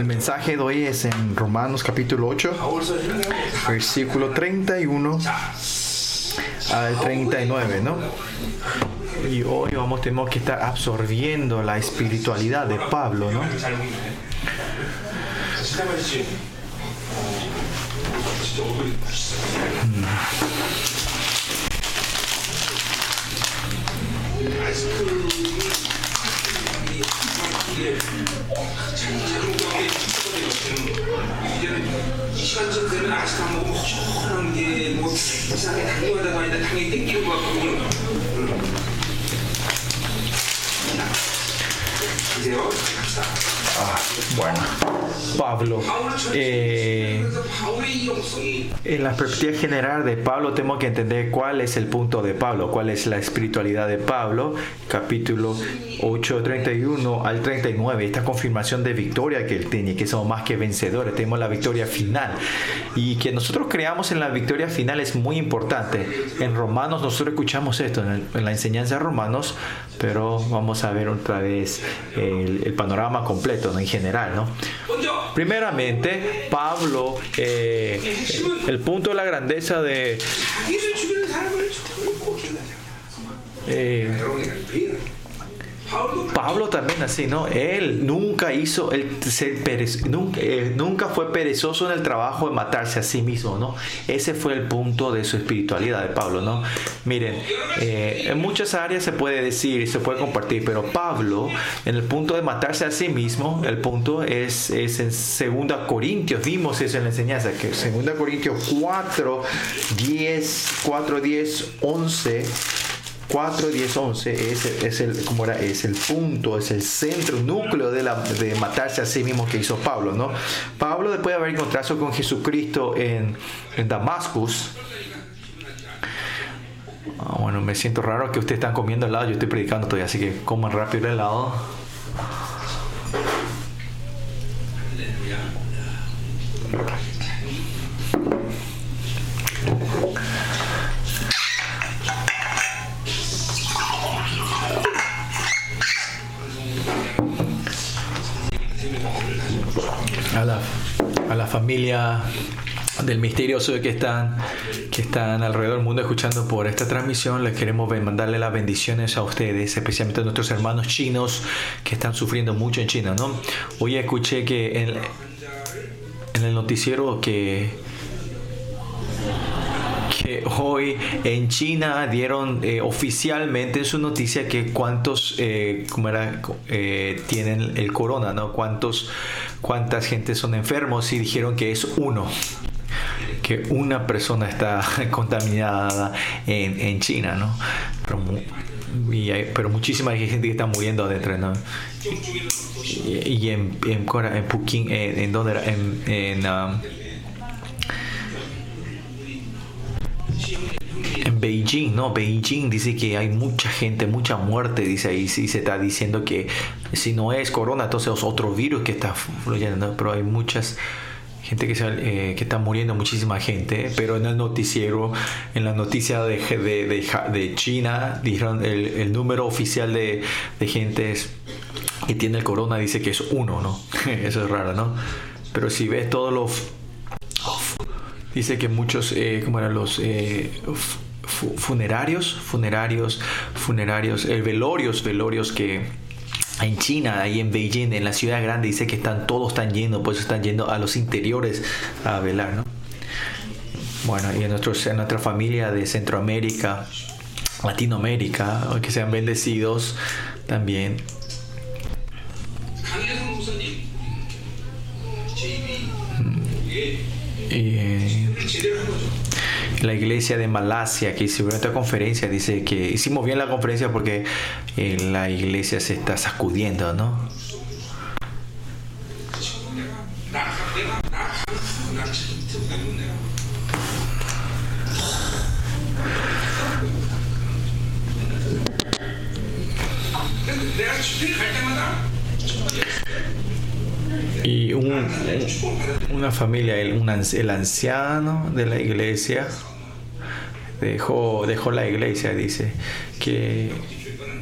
El mensaje de hoy es en Romanos capítulo 8, versículo 31 al 39, ¿no? Y hoy vamos, tenemos que estar absorbiendo la espiritualidad de Pablo, ¿no? 이 시간쯤 되면 아직 안 먹으면 허전한 게뭐 이상하게 당뇨 하다가 아니다 당연히 땡기는 것 같고 응. 이제요 Ah, bueno, Pablo, eh, en la perspectiva general de Pablo tenemos que entender cuál es el punto de Pablo, cuál es la espiritualidad de Pablo, capítulo 8, 31 al 39, esta confirmación de victoria que él tiene, que somos más que vencedores, tenemos la victoria final y que nosotros creamos en la victoria final es muy importante. En Romanos nosotros escuchamos esto, en, la enseñanza de Romanos, pero vamos a ver otra vez el panorama panorama completo, ¿no? En general, ¿no? Primeramente, Pablo, eh, el punto de la grandeza de... Eh, Pablo también así, ¿no? Él nunca hizo, él se perez- nunca, eh, nunca fue perezoso en el trabajo de matarse a sí mismo, ¿no? Ese fue el punto de su espiritualidad de Pablo, ¿no? Miren, eh, en muchas áreas se puede decir se puede compartir, pero Pablo, en el punto de matarse a sí mismo, el punto es, es en 2 Corintios, vimos eso en la enseñanza, que 2 Corintios 4, 10, 4, 10, 11. 4, 10, 11 es, es, el, como era, es el punto, es el centro, núcleo de, la, de matarse a sí mismo que hizo Pablo. ¿no? Pablo, después de haber encontrado con Jesucristo en, en Damascus, Ah, bueno, me siento raro que ustedes están comiendo helado, yo estoy predicando todavía, así que coman rápido el helado. A la, a la familia del misterioso que están que están alrededor del mundo escuchando por esta transmisión. Les queremos mandarle las bendiciones a ustedes especialmente a nuestros hermanos chinos que están sufriendo mucho en China no hoy escuché que en el noticiero que que hoy en China dieron eh, oficialmente en su noticia que cuántos eh, ¿cómo era? Eh, tienen el corona, ¿no? Cuántos, cuántas gente son enfermos y dijeron que es uno. Que una persona está contaminada en, en China, ¿no? Pero, y hay- muchísima gente que está muriendo adentro, ¿no? Y, en, en, en en? En, en, um, Beijing, ¿no? Beijing dice que hay mucha gente, mucha muerte, dice ahí, sí se está diciendo que si no es corona, entonces es otro virus que está fluyendo, pero hay muchas gente que, eh, que está muriendo, muchísima gente, pero en el noticiero, en la noticia de, de, de, China, dijeron el, el número oficial de, de gente que tiene el corona dice que es uno, ¿no? Eso es raro, ¿no? Pero si ves todos los Dice que muchos, eh, ¿cómo eran los eh, fu- funerarios? Funerarios, funerarios, eh, velorios, velorios que en China, ahí en Beijing, en la ciudad grande, dice que están todos están yendo, pues están yendo a los interiores a velar, ¿no? Bueno, y en, nuestros, en nuestra familia de Centroamérica, Latinoamérica, que sean bendecidos también. la iglesia de Malasia que hicieron esta conferencia dice que hicimos bien la conferencia porque eh, la iglesia se está sacudiendo, ¿no? Y una familia, el, un, el anciano de la iglesia dejó, dejó la iglesia, dice que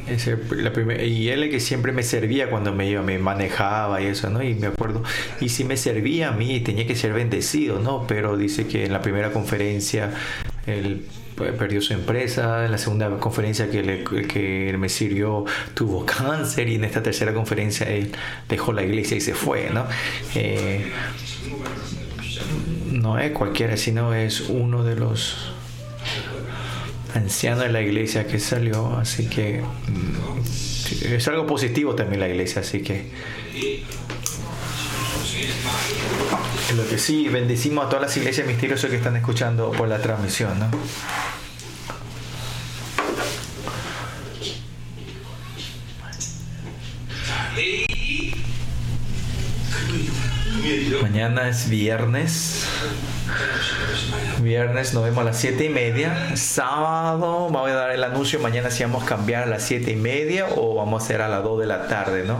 Ese, la primer, y él que siempre me servía cuando me iba, me manejaba y eso, ¿no? Y me acuerdo, y si me servía a mí, tenía que ser bendecido, ¿no? Pero dice que en la primera conferencia él perdió su empresa, en la segunda conferencia que, le, que me sirvió tuvo cáncer y en esta tercera conferencia él dejó la iglesia y se fue, ¿no? Eh, no es cualquiera, sino es uno de los anciano de la iglesia que salió, así que mm, es algo positivo también la iglesia, así que lo que sí, bendecimos a todas las iglesias misteriosas que están escuchando por la transmisión, ¿no? Mañana es viernes. Viernes nos vemos a las 7 y media. Sábado vamos a dar el anuncio mañana si vamos a cambiar a las 7 y media o vamos a hacer a las 2 de la tarde, ¿no?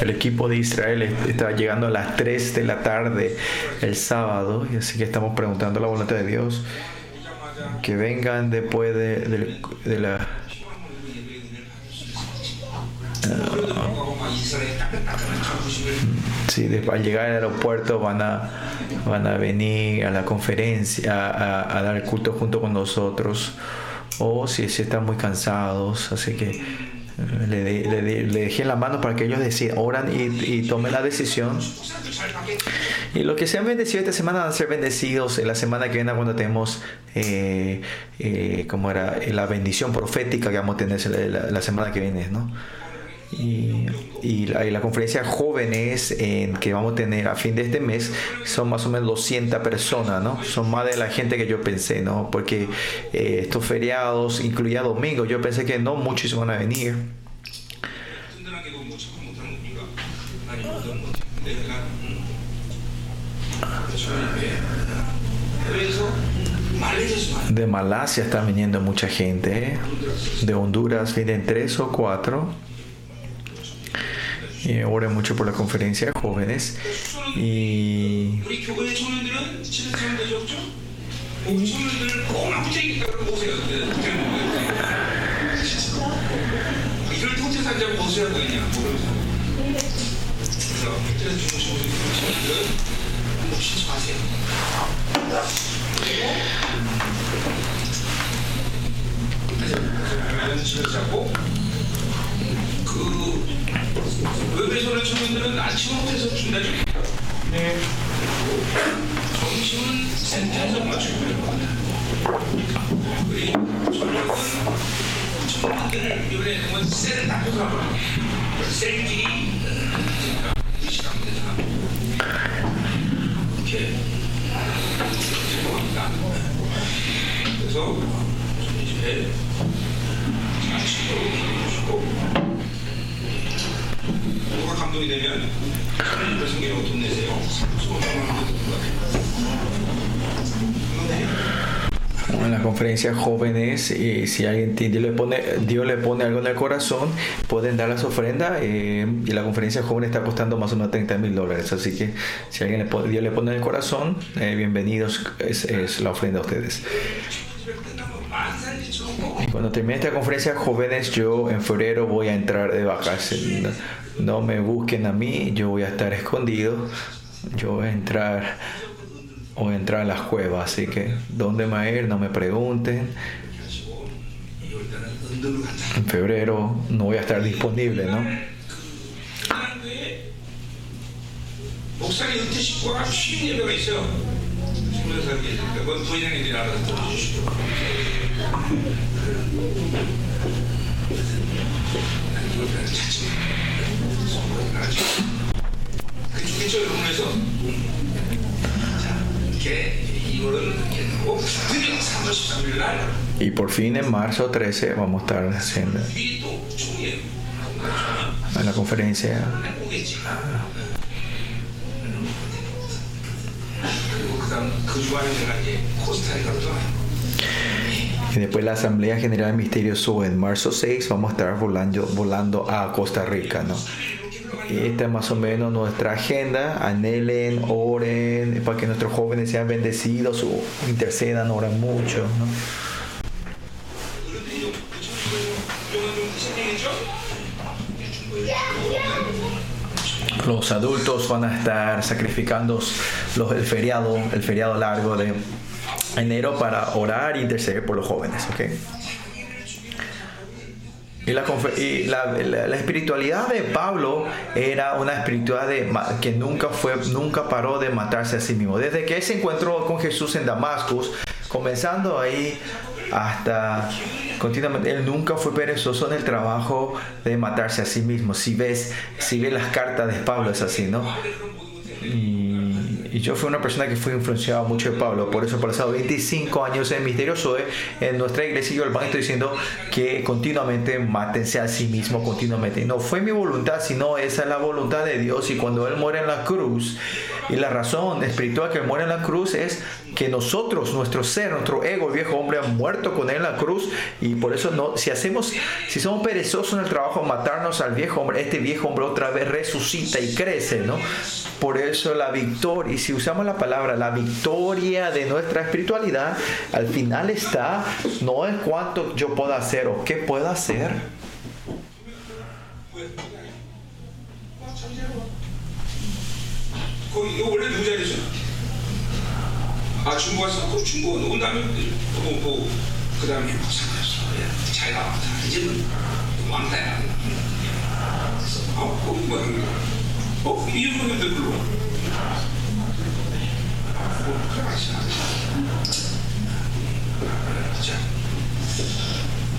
El equipo de Israel está llegando a las 3 de la tarde el sábado, y así que estamos preguntando la voluntad de Dios que vengan después de, la Sí, al llegar al aeropuerto van a, van a venir a la conferencia, a, a dar el culto junto con nosotros, o si, si están muy cansados, así que le, le, dejé la mano para que ellos decidan, oran y, tomen la decisión. Y los que sean bendecidos esta semana van a ser bendecidos en la semana que viene cuando tenemos eh, eh, como era la bendición profética que vamos a tener la, la semana que viene, ¿no? Y, la, conferencia jóvenes en, que vamos a tener a fin de este mes son más o menos 200 personas, ¿no? Son más de la gente que yo pensé, ¿no? Porque eh, estos feriados, incluía domingo, yo pensé que no muchos van a venir. De Malasia está viniendo mucha gente, ¿eh? de Honduras vienen tres o cuatro y oré mucho por la conferencia de jóvenes. Y 외교에서는 청년들은 아침부터서 준다죠? 네. 점심은 센터에서 맞추고 우리 전력은 청년들을 요리하는 건 센, 나쁘고 하고 센끼리 이 시간입니다. 이렇게 제공합니다. 그래서 저희 집에 아침으로 기르고 싶고 대해 주시고 En la conferencia jóvenes, y si alguien Dios le pone, Dios le pone algo en el corazón, pueden dar las ofrendas. Eh, y la conferencia joven está costando más o menos 30 mil dólares. Así que si alguien le pone, Dios le pone en el corazón, eh, bienvenidos, es, es la ofrenda a ustedes. Cuando termine esta conferencia jóvenes, yo en febrero voy a entrar de vacaciones no me busquen a mí, yo voy a estar escondido, yo voy a entrar o entrar a las cuevas, así que ¿dónde me a ir? No me pregunten. En febrero no voy a estar disponible, ¿no? Y por fin en marzo 13 vamos a estar haciendo en la conferencia Y después la Asamblea General Misterioso en marzo 6 vamos a estar volando, volando a Costa Rica, ¿no? Esta es más o menos nuestra agenda. Anhelen, oren, para que nuestros jóvenes sean bendecidos, o intercedan, oran mucho. Los adultos van a estar sacrificando los, el feriado, el feriado largo de enero para orar e interceder por los jóvenes, ¿ok? Y, la, y espiritualidad de Pablo era una espiritualidad de, que nunca, fue, nunca paró de matarse a sí mismo. Desde que él se encontró con Jesús en Damascus, comenzando ahí hasta continuamente, él nunca fue perezoso en el trabajo de matarse a sí mismo. Si ves, si ves las cartas de Pablo es así, ¿no? Y y yo fui una persona que fue influenciada mucho de Pablo. Por eso, por pasado 25 años en Misterioso, en nuestra iglesia, yo el estoy diciendo que continuamente mátense a sí mismo, continuamente. Y no fue mi voluntad, sino esa es la voluntad de Dios. Y cuando Él muere en la cruz, y la razón espiritual que Él muere en la cruz es que nosotros, nuestro ser, nuestro ego, el viejo hombre, han muerto con Él en la cruz. Y por eso, no, si hacemos, si somos perezosos en el trabajo, matarnos al viejo hombre, este viejo hombre otra vez resucita y crece, ¿no? Por eso la victoria, y si usamos la palabra, la victoria de nuestra espiritualidad, al final está, no es cuánto yo puedo hacer o qué puedo hacer. 아 중고가서 그 중국어 누구 나면 뭐뭐 그다음에 뭐 상관없어. 잘 나왔다. 이제는 왕따야. 그래서 어 공부하는 거야. 어 이유분인데 불러. 뭐 그래 마시나. 자.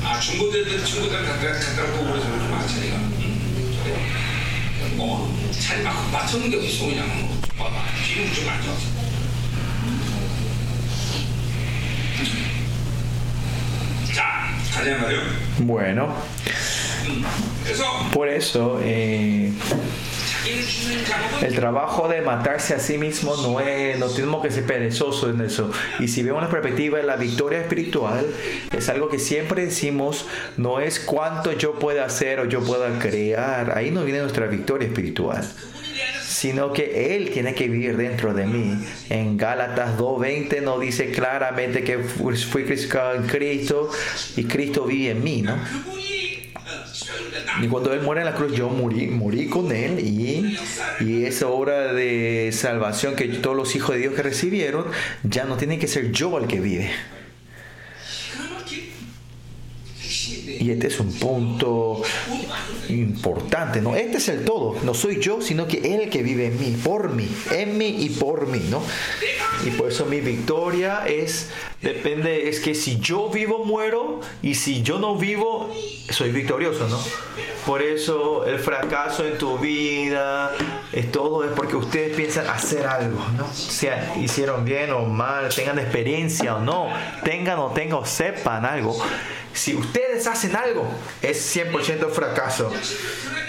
아 중고대들 친구들 갖다 갖다 보고 그래서 좀 마찬가지가. 뭐, 잘 맞춰 맞춰 놓은 게 없어 그냥 뭐. 봐봐. 비용 좀 안 좋아서. Bueno, por eso eh, El trabajo de matarse a sí mismo no es, no tenemos que ser perezosos en eso. Y si vemos la perspectiva de la victoria espiritual, es algo que siempre decimos, no es cuánto yo pueda hacer o yo pueda crear. Ahí no viene nuestra victoria espiritual sino que Él tiene que vivir dentro de mí. En Gálatas 2.20 nos dice claramente que fui crucificado en Cristo y Cristo vive en mí, ¿no? Y cuando Él muere en la cruz, yo morí, morí con Él y, y esa obra de salvación que todos los hijos de Dios que recibieron, ya no tiene que ser yo el que vive. Y este es un punto importante, ¿no? Este es el todo, no soy yo, sino que Él que vive en mí, por mí, en mí y por mí, ¿no? Y por eso mi victoria es, depende, es que si yo vivo, muero, y si yo no vivo, soy victorioso, ¿no? Por eso el fracaso en tu vida, es todo es porque ustedes piensan hacer algo, ¿no? Sea hicieron bien o mal, tengan experiencia o no, tengan o tengan o sepan algo si ustedes hacen algo, es 100% fracaso.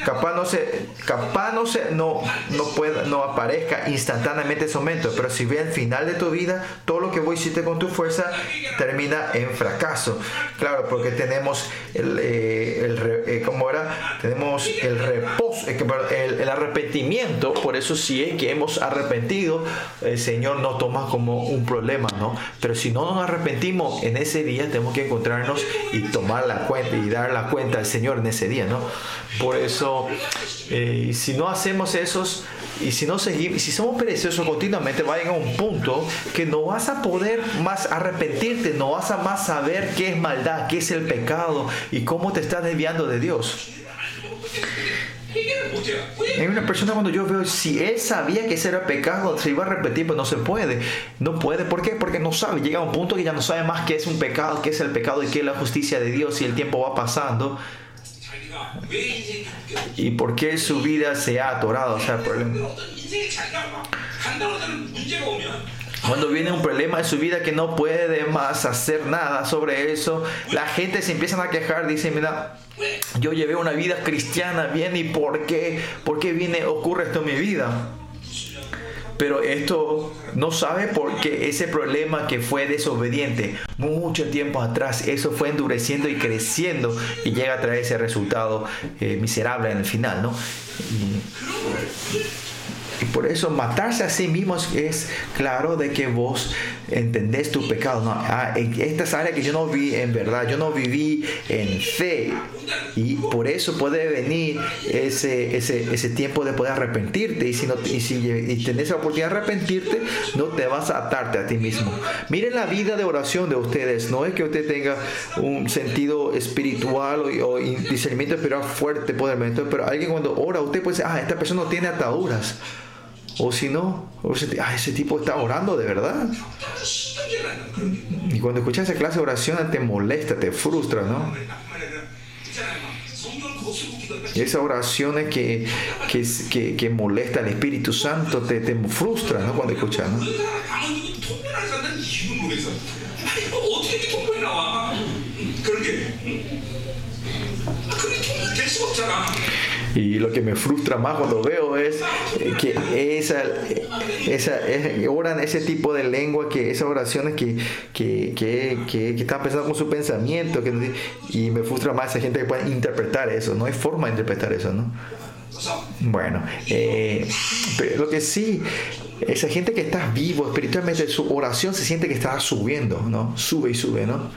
Capaz no se, capaz no se, no, no pueda, no aparezca instantáneamente ese momento, pero si ve al final de tu vida, todo lo que vos hiciste con tu fuerza termina en fracaso. Claro, porque tenemos el, eh, eh, ¿cómo era? Tenemos el reposo, el, el, arrepentimiento, por eso si es que hemos arrepentido, el Señor no toma como un problema, ¿no? Pero si no nos arrepentimos en ese día, tenemos que encontrarnos y tomar la cuenta y dar la cuenta al Señor en ese día, ¿no? Por eso, eh, si no hacemos esos, y si no seguimos, si somos perezosos continuamente, va a llegar un punto que no vas a poder más arrepentirte, no vas a más saber qué es maldad, qué es el pecado y cómo te estás desviando de Dios. Hay una persona cuando yo veo, si él sabía que ese era pecado, se iba a repetir, pero no se puede. No puede, ¿por qué? Porque no sabe. Llega a un punto que ya no sabe más qué es un pecado, qué es el pecado y qué es la justicia de Dios y el tiempo va pasando. Y por qué su vida se ha atorado. O sea, problema. Cuando viene un problema en su vida que no puede más hacer nada sobre eso, la gente se empieza a quejar, dice, mira, yo llevé una vida cristiana bien y ¿por qué? ¿Por qué viene, ocurre esto en mi vida? Pero esto no sabe porque ese problema que fue desobediente mucho tiempo atrás, eso fue endureciendo y creciendo y llega a traer ese resultado eh, miserable en el final, ¿no? Por eso matarse a sí mismo es claro de que vos entendés tu pecado. No, ah, en estas áreas que yo no vi en verdad, yo no viví en fe. Y por eso puede venir ese, ese, ese tiempo de poder arrepentirte. Y si, no, y si y tenés la oportunidad de arrepentirte, no te vas a atarte a ti mismo. Miren la vida de oración de ustedes. No es que usted tenga un sentido espiritual o, o discernimiento espiritual fuerte, podermente, pero alguien cuando ora, usted puede decir, ah, esta persona no tiene ataduras. O si no, ah, ese tipo está orando de verdad. Y cuando escuchas esa clase de oración te molesta, te frustra, ¿no? Esa oración es que, que, que, molesta al Espíritu Santo te, te frustra, ¿no? Cuando escuchas, ¿no? Y lo que me frustra más cuando veo es eh, que esa, esa, oran ese tipo de lengua, que esas oraciones que, que, que, que, están pensando con su pensamiento, que, y me frustra más esa gente que puede interpretar eso. No hay forma de interpretar eso, ¿no? Bueno, eh, pero lo que sí, esa gente que está vivo espiritualmente, su oración se siente que está subiendo, ¿no? Sube y sube, ¿no?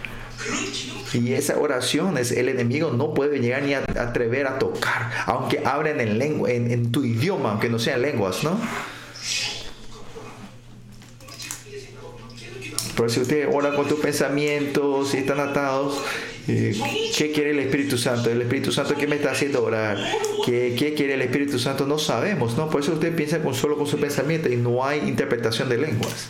Y esa oración es el enemigo no puede llegar ni a atrever a tocar, aunque hablen en, lengua, en, tu idioma, aunque no sean lenguas, ¿no? Pero si usted ora con tus pensamientos y están atados, eh, ¿qué quiere el Espíritu Santo? El Espíritu Santo, ¿qué me está haciendo orar? ¿Qué, ¿Qué, quiere el Espíritu Santo? No sabemos, ¿no? Por eso usted piensa con, solo con su pensamiento y no hay interpretación de lenguas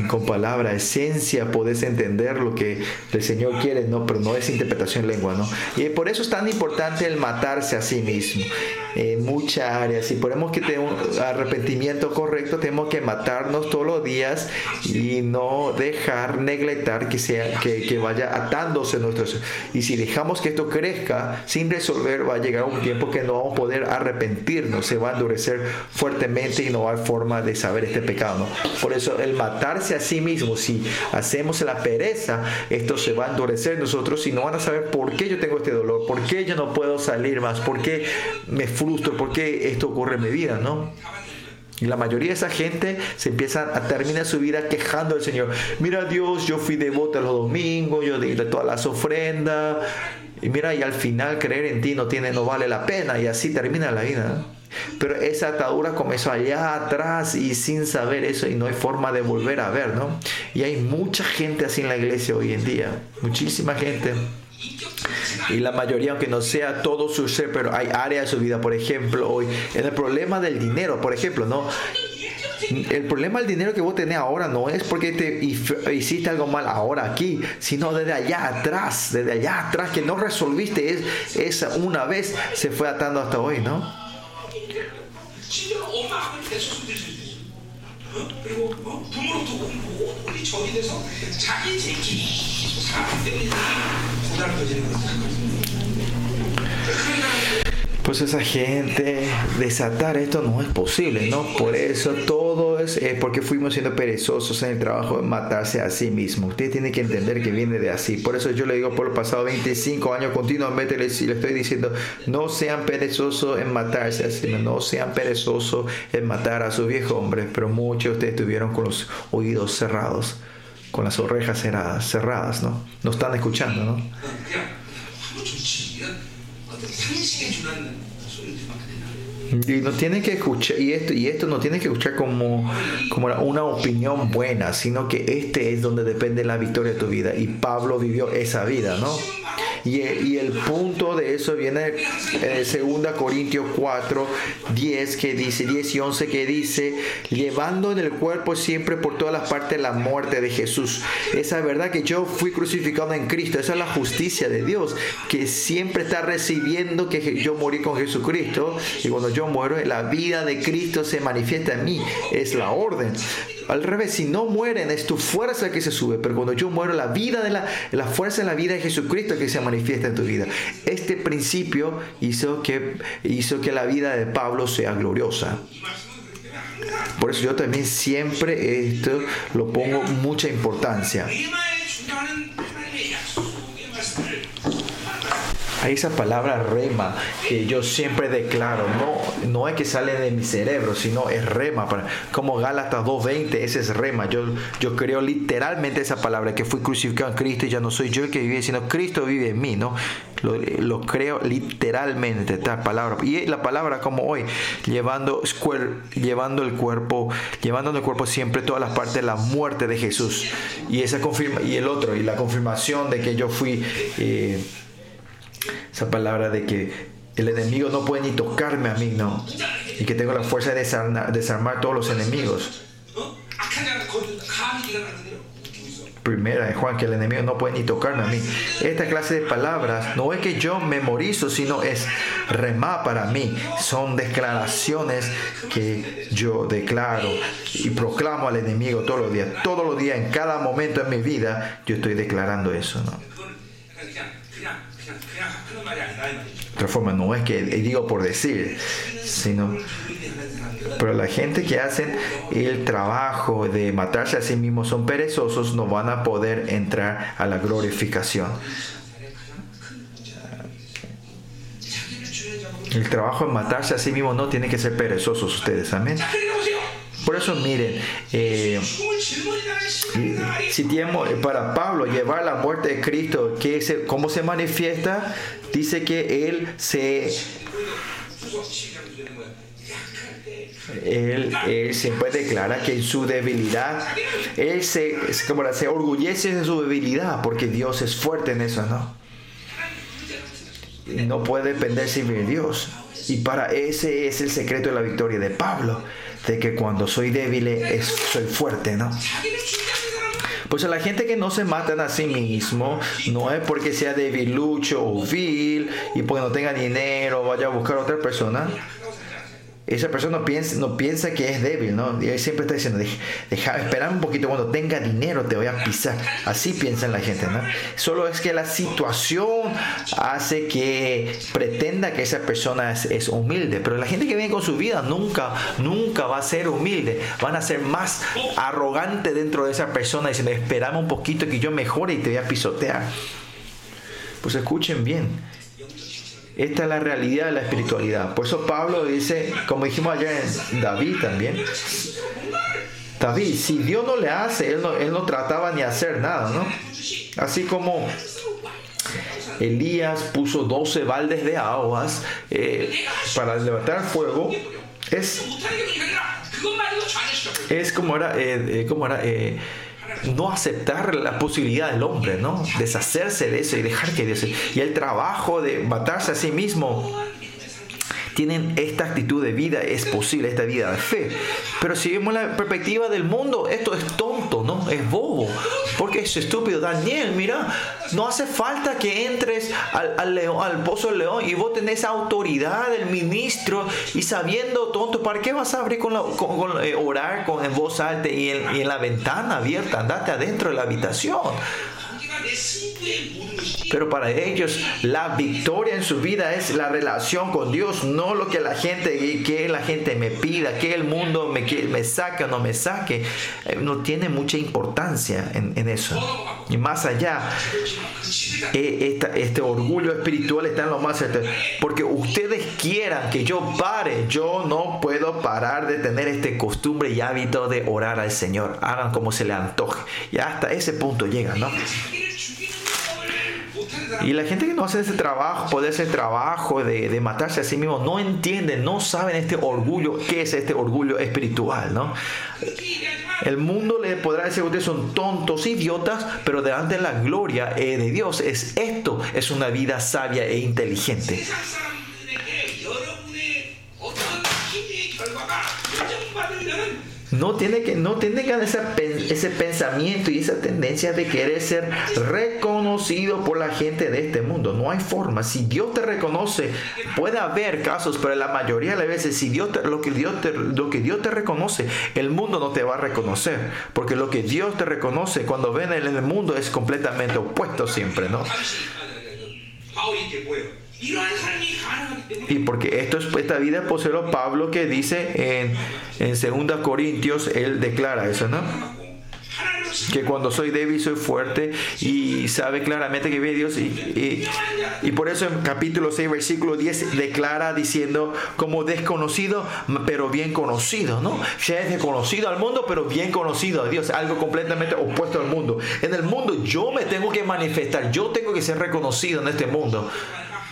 con palabra, esencia, podés entender lo que el Señor quiere, no, pero no es interpretación lengua, ¿no? Y por eso es tan importante el matarse a sí mismo en muchas áreas. Si ponemos que tener un arrepentimiento correcto, tenemos que matarnos todos los días y no dejar, neglectar que, sea, que, que vaya atándose nuestros. Y si dejamos que esto crezca sin resolver, va a llegar un tiempo que no vamos a poder arrepentirnos, se va a endurecer fuertemente y no haber forma de saber este pecado. ¿no? Por eso el matarse a sí mismo, si hacemos la pereza, esto se va a endurecer nosotros y no van a saber por qué yo tengo este dolor, por qué yo no puedo salir más, por qué me frustro, por qué esto ocurre en mi vida, ¿no? Y la mayoría de esa gente se empieza a terminar su vida quejando del Señor. Mira Dios, yo fui devoto los domingos, yo di todas las ofrendas. Y mira, y al final creer en ti no tiene, no vale la pena. Y así termina la vida. Pero esa atadura comenzó allá atrás y sin saber eso y no hay forma de volver a ver, ¿no? Y hay mucha gente así en la iglesia hoy en día. Muchísima gente y la mayoría, aunque no sea todo su ser, pero hay áreas de su vida, por ejemplo, hoy, en el problema del dinero, por ejemplo, ¿no? El problema del dinero que vos tenés ahora no es porque te hiciste algo mal ahora aquí, sino desde allá atrás, desde allá atrás que no resolviste es, esa una vez se fue atando hasta hoy, ¿no? Pues esa gente, desatar esto no es posible, ¿no? Por eso todo es, porque fuimos siendo perezosos en el trabajo de matarse a sí mismo. Usted tiene que entender que viene de así. Por eso yo le digo por los pasados 25 años continuamente le, le estoy diciendo, no sean perezosos en matarse a sí mismos, no sean perezosos en matar a su viejo hombre. Pero muchos de ustedes estuvieron con los oídos cerrados con las orejas cerradas, cerradas, ¿no? No están escuchando, ¿no? Y no tiene que escuchar, y esto, y esto no tiene que escuchar como, como una opinión buena, sino que este es donde depende la victoria de tu vida. Y Pablo vivió esa vida, ¿no? Y, el punto de eso viene en 2 Corintios 4, 10, que dice, 10 y 11, que dice, llevando en el cuerpo siempre por todas las partes la muerte de Jesús. Esa verdad que yo fui crucificado en Cristo, esa es la justicia de Dios, que siempre está recibiendo que yo morí con Jesucristo. Y cuando yo muero, la vida de Cristo se manifiesta en mí. Es la orden. Al revés, si no mueren, es tu fuerza que se sube, pero cuando yo muero, la vida de la, la fuerza de la vida de Jesucristo que se manifiesta en tu vida. Este principio hizo que, hizo que la vida de Pablo sea gloriosa. Por eso yo también siempre esto lo pongo mucha importancia. Hay esa palabra rema que yo siempre declaro, no, no es que sale de mi cerebro, sino es rema. Como Gálatas 2.20, ese es rema. Yo, yo creo literalmente esa palabra, que fui crucificado en Cristo y ya no soy yo el que vive, sino Cristo vive en mí, ¿no? Lo, lo creo literalmente, esta palabra. Y la palabra como hoy, llevando, llevando el cuerpo, llevando en el cuerpo siempre todas las partes de la muerte de Jesús. Y esa confirma, y el otro, y la confirmación de que yo fui... eh, esa palabra de que el enemigo no puede ni tocarme a mí, no. Y que tengo la fuerza de desarmar, desarmar todos los enemigos. Primera de Juan, que el enemigo no puede ni tocarme a mí. Esta clase de palabras no es que yo memorizo, sino es remá para mí. Son declaraciones que yo declaro y proclamo al enemigo todos los días. Todos los días, en cada momento de mi vida, yo estoy declarando eso. ¿no? Otra no es que digo por decir, sino Pero la gente que hacen el trabajo de matarse a sí mismos son perezosos, no van a poder entrar a la glorificación. El trabajo de matarse a sí mismo no tiene que ser perezosos ustedes, amén. Por eso miren, eh, si tenemos para Pablo llevar la muerte de Cristo, que se, cómo se manifiesta, dice que él se él, él, siempre declara que en su debilidad, él se, como se orgullece de su debilidad, porque Dios es fuerte en eso, ¿no? No puede depender sin Dios. Y para ese es el secreto de la victoria de Pablo, de que cuando soy débil es, soy fuerte, ¿no? Pues a la gente que no se matan a sí mismo, no es porque sea debilucho o vil y porque no tenga dinero, vaya a buscar a otra persona. Esa persona no piensa, no piensa que es débil, ¿no? Y siempre está diciendo, "Dej- deja, un poquito, cuando tenga dinero te voy a pisar. Así piensa la gente, ¿no? Solo es que la situación hace que pretenda que esa persona es, es humilde, pero la gente que viene con su vida nunca, nunca va a ser humilde. Van a ser más arrogante dentro de esa persona diciendo, esperame un poquito que yo mejore y te voy a pisotear. Pues escuchen bien. Esta es la realidad de la espiritualidad. Por eso Pablo dice, como dijimos allá en David también, David, si Dios no le hace, él no, trataba ni hacer nada, ¿no? Así como Elías puso 12 baldes de aguas eh, para levantar fuego, es, como era, eh, eh, como era no aceptar la posibilidad del hombre, ¿no? Deshacerse de eso y dejar que Dios... Y el trabajo de matarse a sí mismo tienen esta actitud de vida, es posible, esta vida de fe. Pero si vemos la perspectiva del mundo, esto es tonto, ¿no? Es bobo. Porque es estúpido. Daniel, mira, no hace falta que entres al, al león, al pozo del león y vos tenés autoridad del ministro y sabiendo tonto, ¿para qué vas a abrir con, la, con- con, eh, orar con, en voz alta y en, y en la ventana abierta? Andate adentro de la habitación. Pero para ellos la victoria en su vida es la relación con Dios, no lo que la gente que la gente me pida, que el mundo me, que me saque o no me saque. Eh, No tiene mucha importancia en, en eso. Y más allá, esta- este orgullo espiritual está en lo más alto. Porque ustedes quieran que yo pare, yo no puedo parar de tener este costumbre y hábito de orar al Señor. Hagan como se le antoje. Y hasta ese punto llegan, ¿no? Y la gente que no hace ese trabajo, puede ese trabajo de, de, matarse a sí mismo, no entiende, no saben este orgullo, qué es este orgullo espiritual, ¿no? El mundo le podrá decir ustedes son tontos, idiotas, pero delante de la gloria eh, de Dios es esto, es una vida sabia e inteligente. No tiene que, no tengan ese pensamiento y esa tendencia de querer ser reconocido por la gente de este mundo. No hay forma. Si Dios te reconoce, puede haber casos, pero la mayoría de las veces, si Dios te, lo, que Dios te, lo que Dios te reconoce, el mundo no te va a reconocer. Porque lo que Dios te reconoce cuando ven en el mundo es completamente opuesto siempre, ¿no? Y porque esto es, esta vida del apóstol Pablo que dice en, en 2 Corintios, él declara eso, ¿no? que cuando soy débil soy fuerte y sabe claramente que vive Dios. Y, y, y, por eso en capítulo 6, versículo 10 declara diciendo como desconocido, pero bien conocido, ¿no? Ya es desconocido al mundo, pero bien conocido a Dios, algo completamente opuesto al mundo. En el mundo yo me tengo que manifestar, yo tengo que ser reconocido en este mundo.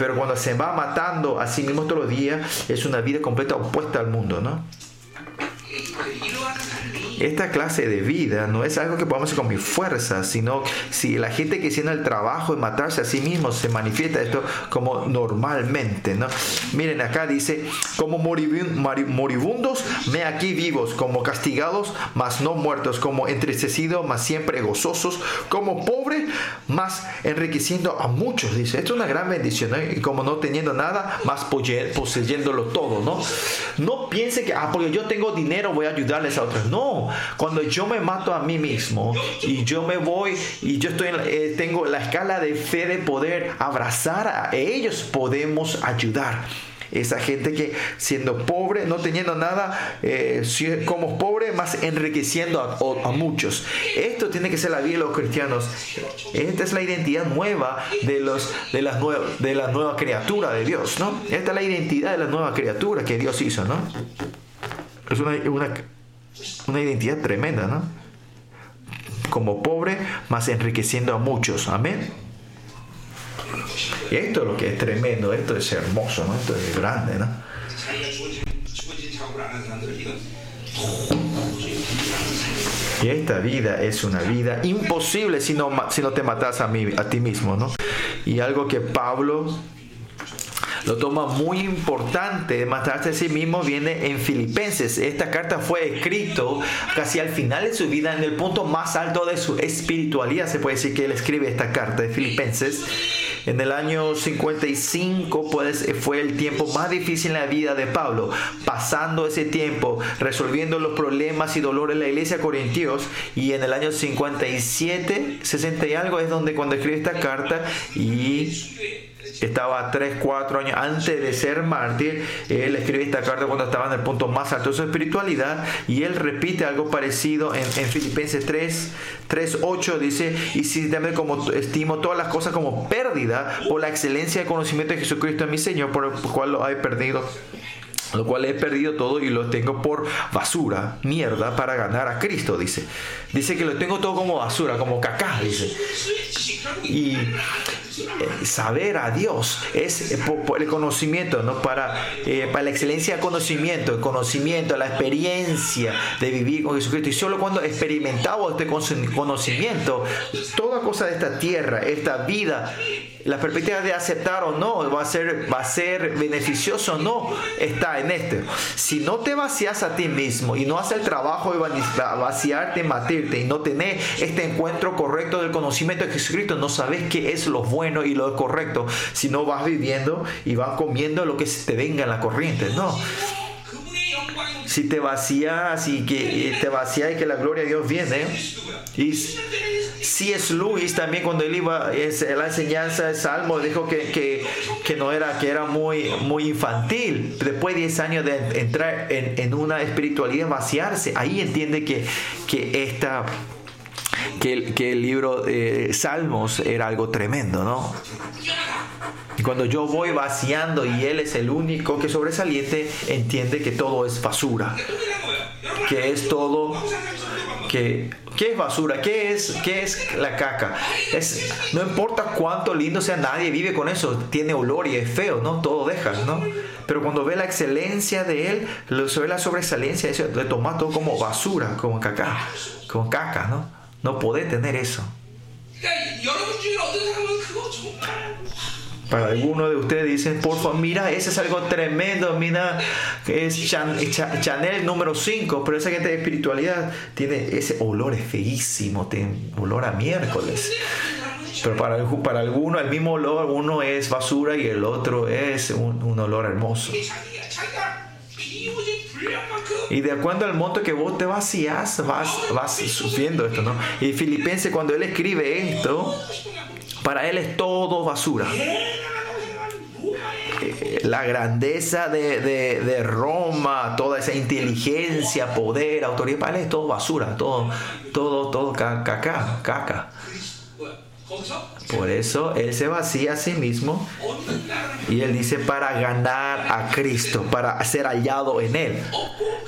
Pero cuando se va matando a sí mismo todos los días, es una vida completa opuesta al mundo, ¿no? Esta clase de vida no es algo que podamos hacer con mi fuerza, sino si la gente que tiene el trabajo de matarse a sí mismo se manifiesta esto como normalmente, ¿no? Miren, acá dice, como moribundos, me aquí vivos, como castigados, mas no muertos, como entristecidos, mas siempre gozosos, como pobres, mas enriqueciendo a muchos, dice. Esto es una gran bendición, Y como no teniendo nada, más poseyéndolo todo, ¿no? No piense que, ah, porque yo tengo dinero voy a ayudarles a otros. No, cuando yo me mato a mí mismo y yo me voy y yo estoy eh, tengo la escala de fe de poder abrazar a ellos, podemos ayudar esa gente que siendo pobre, no teniendo nada, eh, como pobre, más enriqueciendo a, muchos. Esto tiene que ser la vida de los cristianos. Esta es la identidad nueva de, los, de, las de la nueva criatura de Dios, ¿no? Esta es la identidad de la nueva criatura que Dios hizo, ¿no? Es una, una una identidad tremenda, ¿no? Como pobre, más enriqueciendo a muchos. Amén. Y esto es lo que es tremendo, esto es hermoso, ¿no? Esto es grande, ¿no? Y esta vida es una vida imposible si no, si no te matas a, mí, a ti mismo, ¿no? Y algo que Pablo lo toma muy importante. Matarse a sí mismo viene en Filipenses. Esta carta fue escrito casi al final de su vida, en el punto más alto de su espiritualidad. Se puede decir que él escribe esta carta de Filipenses. En el año 55 pues, fue el tiempo más difícil en la vida de Pablo. Pasando ese tiempo, resolviendo los problemas y dolores de la iglesia corintios. Y en el año 57, 60 y algo es donde cuando escribe esta carta y estaba 3, 4 años antes de ser mártir, él escribe esta carta cuando estaba en el punto más alto de su espiritualidad y él repite algo parecido en, en Filipenses 3, 3, 8, dice, y si como estimo todas las cosas como pérdida por la excelencia de conocimiento de Jesucristo mi Señor, por el cual lo he perdido lo cual he perdido todo y lo tengo por basura, mierda, para ganar a Cristo, dice. Dice que lo tengo todo como basura, como caca, dice. Y eh, saber a Dios es eh, por, el conocimiento, ¿no? Para, eh, para la excelencia del conocimiento, el conocimiento, la experiencia de vivir con Jesucristo. Y solo cuando experimentamos este conocimiento, toda cosa de esta tierra, esta vida, la perspectiva de aceptar o no, va a ser, va a ser beneficioso o no, está en este. Si no te vacías a ti mismo y no haces el trabajo de vaciarte, matirte y no tener este encuentro correcto del conocimiento de Jesucristo, no sabes qué es lo bueno y lo correcto. Si no vas viviendo y vas comiendo lo que te venga en la corriente, no si te vacías y que te vacías y que la gloria de Dios viene. Y si es Luis también cuando él iba es la enseñanza de Salmo dijo que, que, no era que era muy muy infantil. Después de 10 años de entrar en, una espiritualidad vaciarse, ahí entiende que, que esta que, que el libro de Salmos era algo tremendo, ¿no? Y cuando yo voy vaciando y Él es el único que sobresaliente, entiende que todo es basura. Que es todo... Que, ¿Qué es basura? ¿Qué es, qué es la caca? Es, no importa cuánto lindo sea, nadie vive con eso. Tiene olor y es feo, ¿no? Todo deja, ¿no? Pero cuando ve la excelencia de Él, lo ve la sobresalencia, eso, le toma todo como basura, como caca, como caca, ¿no? No puede tener eso. Para algunos de ustedes dicen, por favor, mira, ese es algo tremendo, mira, es Chanel número 5, pero esa gente de espiritualidad tiene ese olor es feísimo, tiene olor a miércoles. Pero para, para algunos el mismo olor, uno es basura y el otro es un, olor hermoso. Y de acuerdo al monto que vos te vacías, vas, vas sufriendo esto, ¿no? Y Filipenses, cuando él escribe esto, para él es todo basura. la grandeza de, de, de, Roma, toda esa inteligencia, poder, autoridad, para él es todo basura, todo, todo, todo caca, caca. Por eso Él se vacía a sí mismo y Él dice para ganar a Cristo, para ser hallado en Él,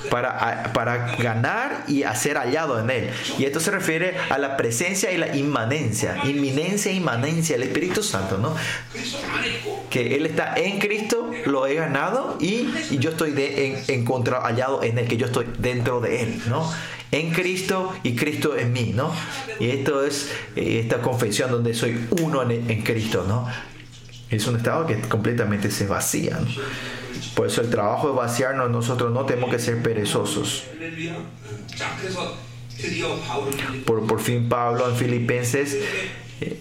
para, para ganar y hacer hallado en Él. Y esto se refiere a la presencia y la inmanencia, inminencia e inmanencia del Espíritu Santo, ¿no? Que Él está en Cristo, lo he ganado y, yo estoy en, hallado en Él, que yo estoy dentro de Él, ¿no? En Cristo y Cristo en mí, ¿no? Y esto es eh, esta confesión donde soy uno en, Cristo, ¿no? Es un estado que completamente se vacía. ¿no? Por eso el trabajo de vaciarnos, nosotros no tenemos que ser perezosos. Por, por fin Pablo en Filipenses eh,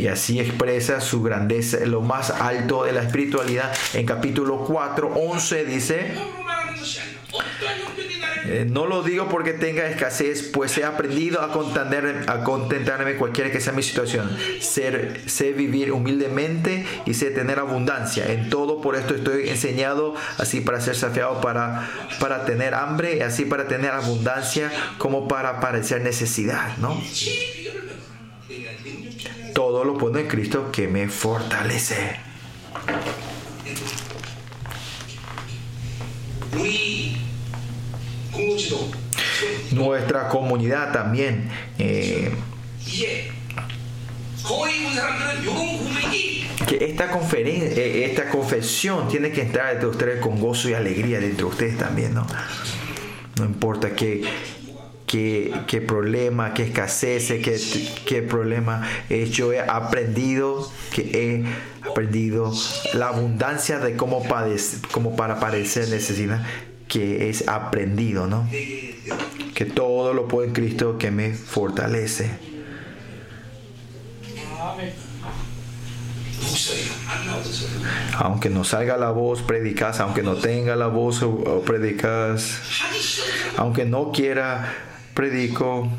y así expresa su grandeza, lo más alto de la espiritualidad. En capítulo 4, 11 dice, eh, no lo digo porque tenga escasez, pues he aprendido a, contener, a contentarme cualquiera que sea mi situación. Ser, sé vivir humildemente y sé tener abundancia. En todo por esto estoy enseñado así para ser saciado, para, para tener hambre así para tener abundancia como para parecer necesidad. ¿no? Todo lo puedo en Cristo que me fortalece. Nuestra comunidad también. Eh, que esta conferencia, eh, esta confesión tiene que entrar entre ustedes con gozo y alegría dentro de ustedes también, ¿no? No importa qué, qué, problema, qué escasez, qué, qué problema. Yo he aprendido que he aprendido la abundancia de cómo, padecer, cómo para padecer necesidad que es aprendido, ¿no? Que todo lo puedo en Cristo que me fortalece. Aunque no salga la voz, predicas, aunque no tenga la voz, predicas, aunque no quiera, predico.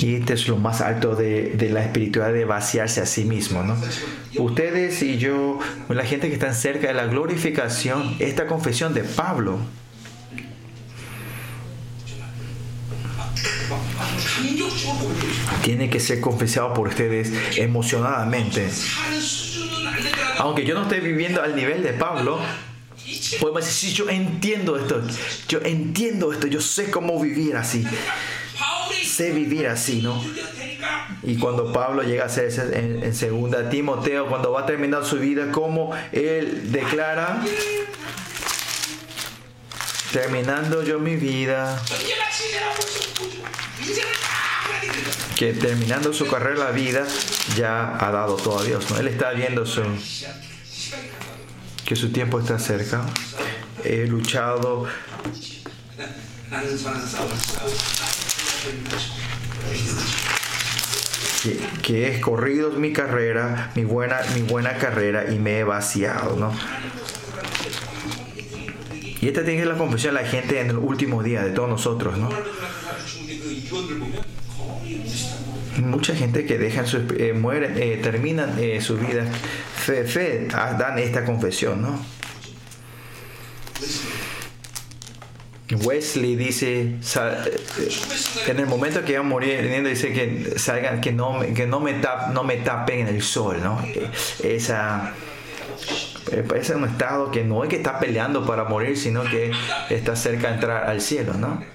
Y este es lo más alto de, la espiritualidad de vaciarse a sí mismo, ¿no? Ustedes y yo, la gente que está cerca de la glorificación, esta confesión de Pablo, tiene que ser confesado por ustedes emocionadamente. Aunque yo no esté viviendo al nivel de Pablo, podemos decir, sí, yo entiendo esto, yo entiendo esto, yo sé cómo vivir así sé vivir así, ¿no? Y cuando Pablo llega a ser en, segunda Timoteo, cuando va a terminar su vida, como él declara, terminando yo mi vida, que terminando su carrera la vida ya ha dado todo a Dios, ¿no? Él está viendo su, que su tiempo está cerca. He luchado que, he corrido mi carrera, mi buena, mi buena carrera y me he vaciado, ¿no? Y esta tiene que ser la confesión de la gente en el último día de todos nosotros, ¿no? Mucha gente que dejan su, eh, eh, terminan eh, su vida, fe, fe, ah, dan esta confesión, ¿no? Wesley dice, eh, en el momento que a morir, dice que salgan, que no, que no me, tap, no me tapen el sol, ¿no? Esa, es un estado que no es que está peleando para morir, sino que está cerca de entrar al cielo, ¿no?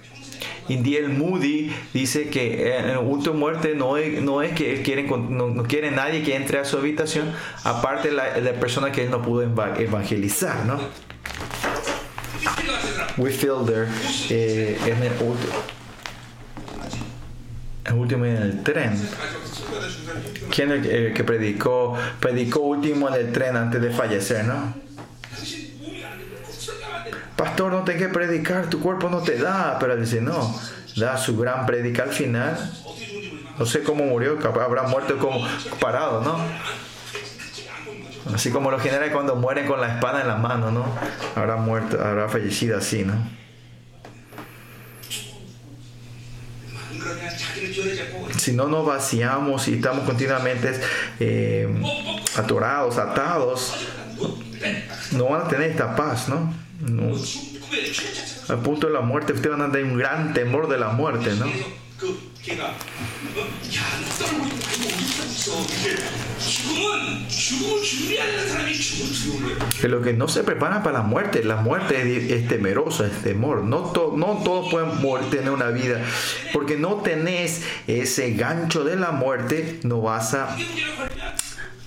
Indiel Moody dice que en el último muerte no es, no es que quieren, no, quiere nadie que entre a su habitación, aparte de la, la persona que él no pudo evangelizar, ¿no? Whitfielder eh, en el último, el último en el tren. ¿Quién es el que predicó? Predicó último en el tren antes de fallecer, ¿no? Pastor, no tengo que predicar, tu cuerpo no te da. Pero él dice, no, da su gran predica al final. No sé cómo murió, habrá muerto como parado, ¿no? Así como los generales cuando mueren con la espada en la mano, ¿no? Habrá muerto, habrá fallecido así, ¿no? si no nos vaciamos y estamos continuamente eh, atorados, atados, no van a tener esta paz, ¿no? No. Al punto de la muerte, ustedes van a tener un gran temor de la muerte, ¿no? Que lo que no se prepara para la muerte, la muerte es, temerosa, es temor. No, no todos pueden tener una vida, porque no tenés ese gancho de la muerte, no vas a,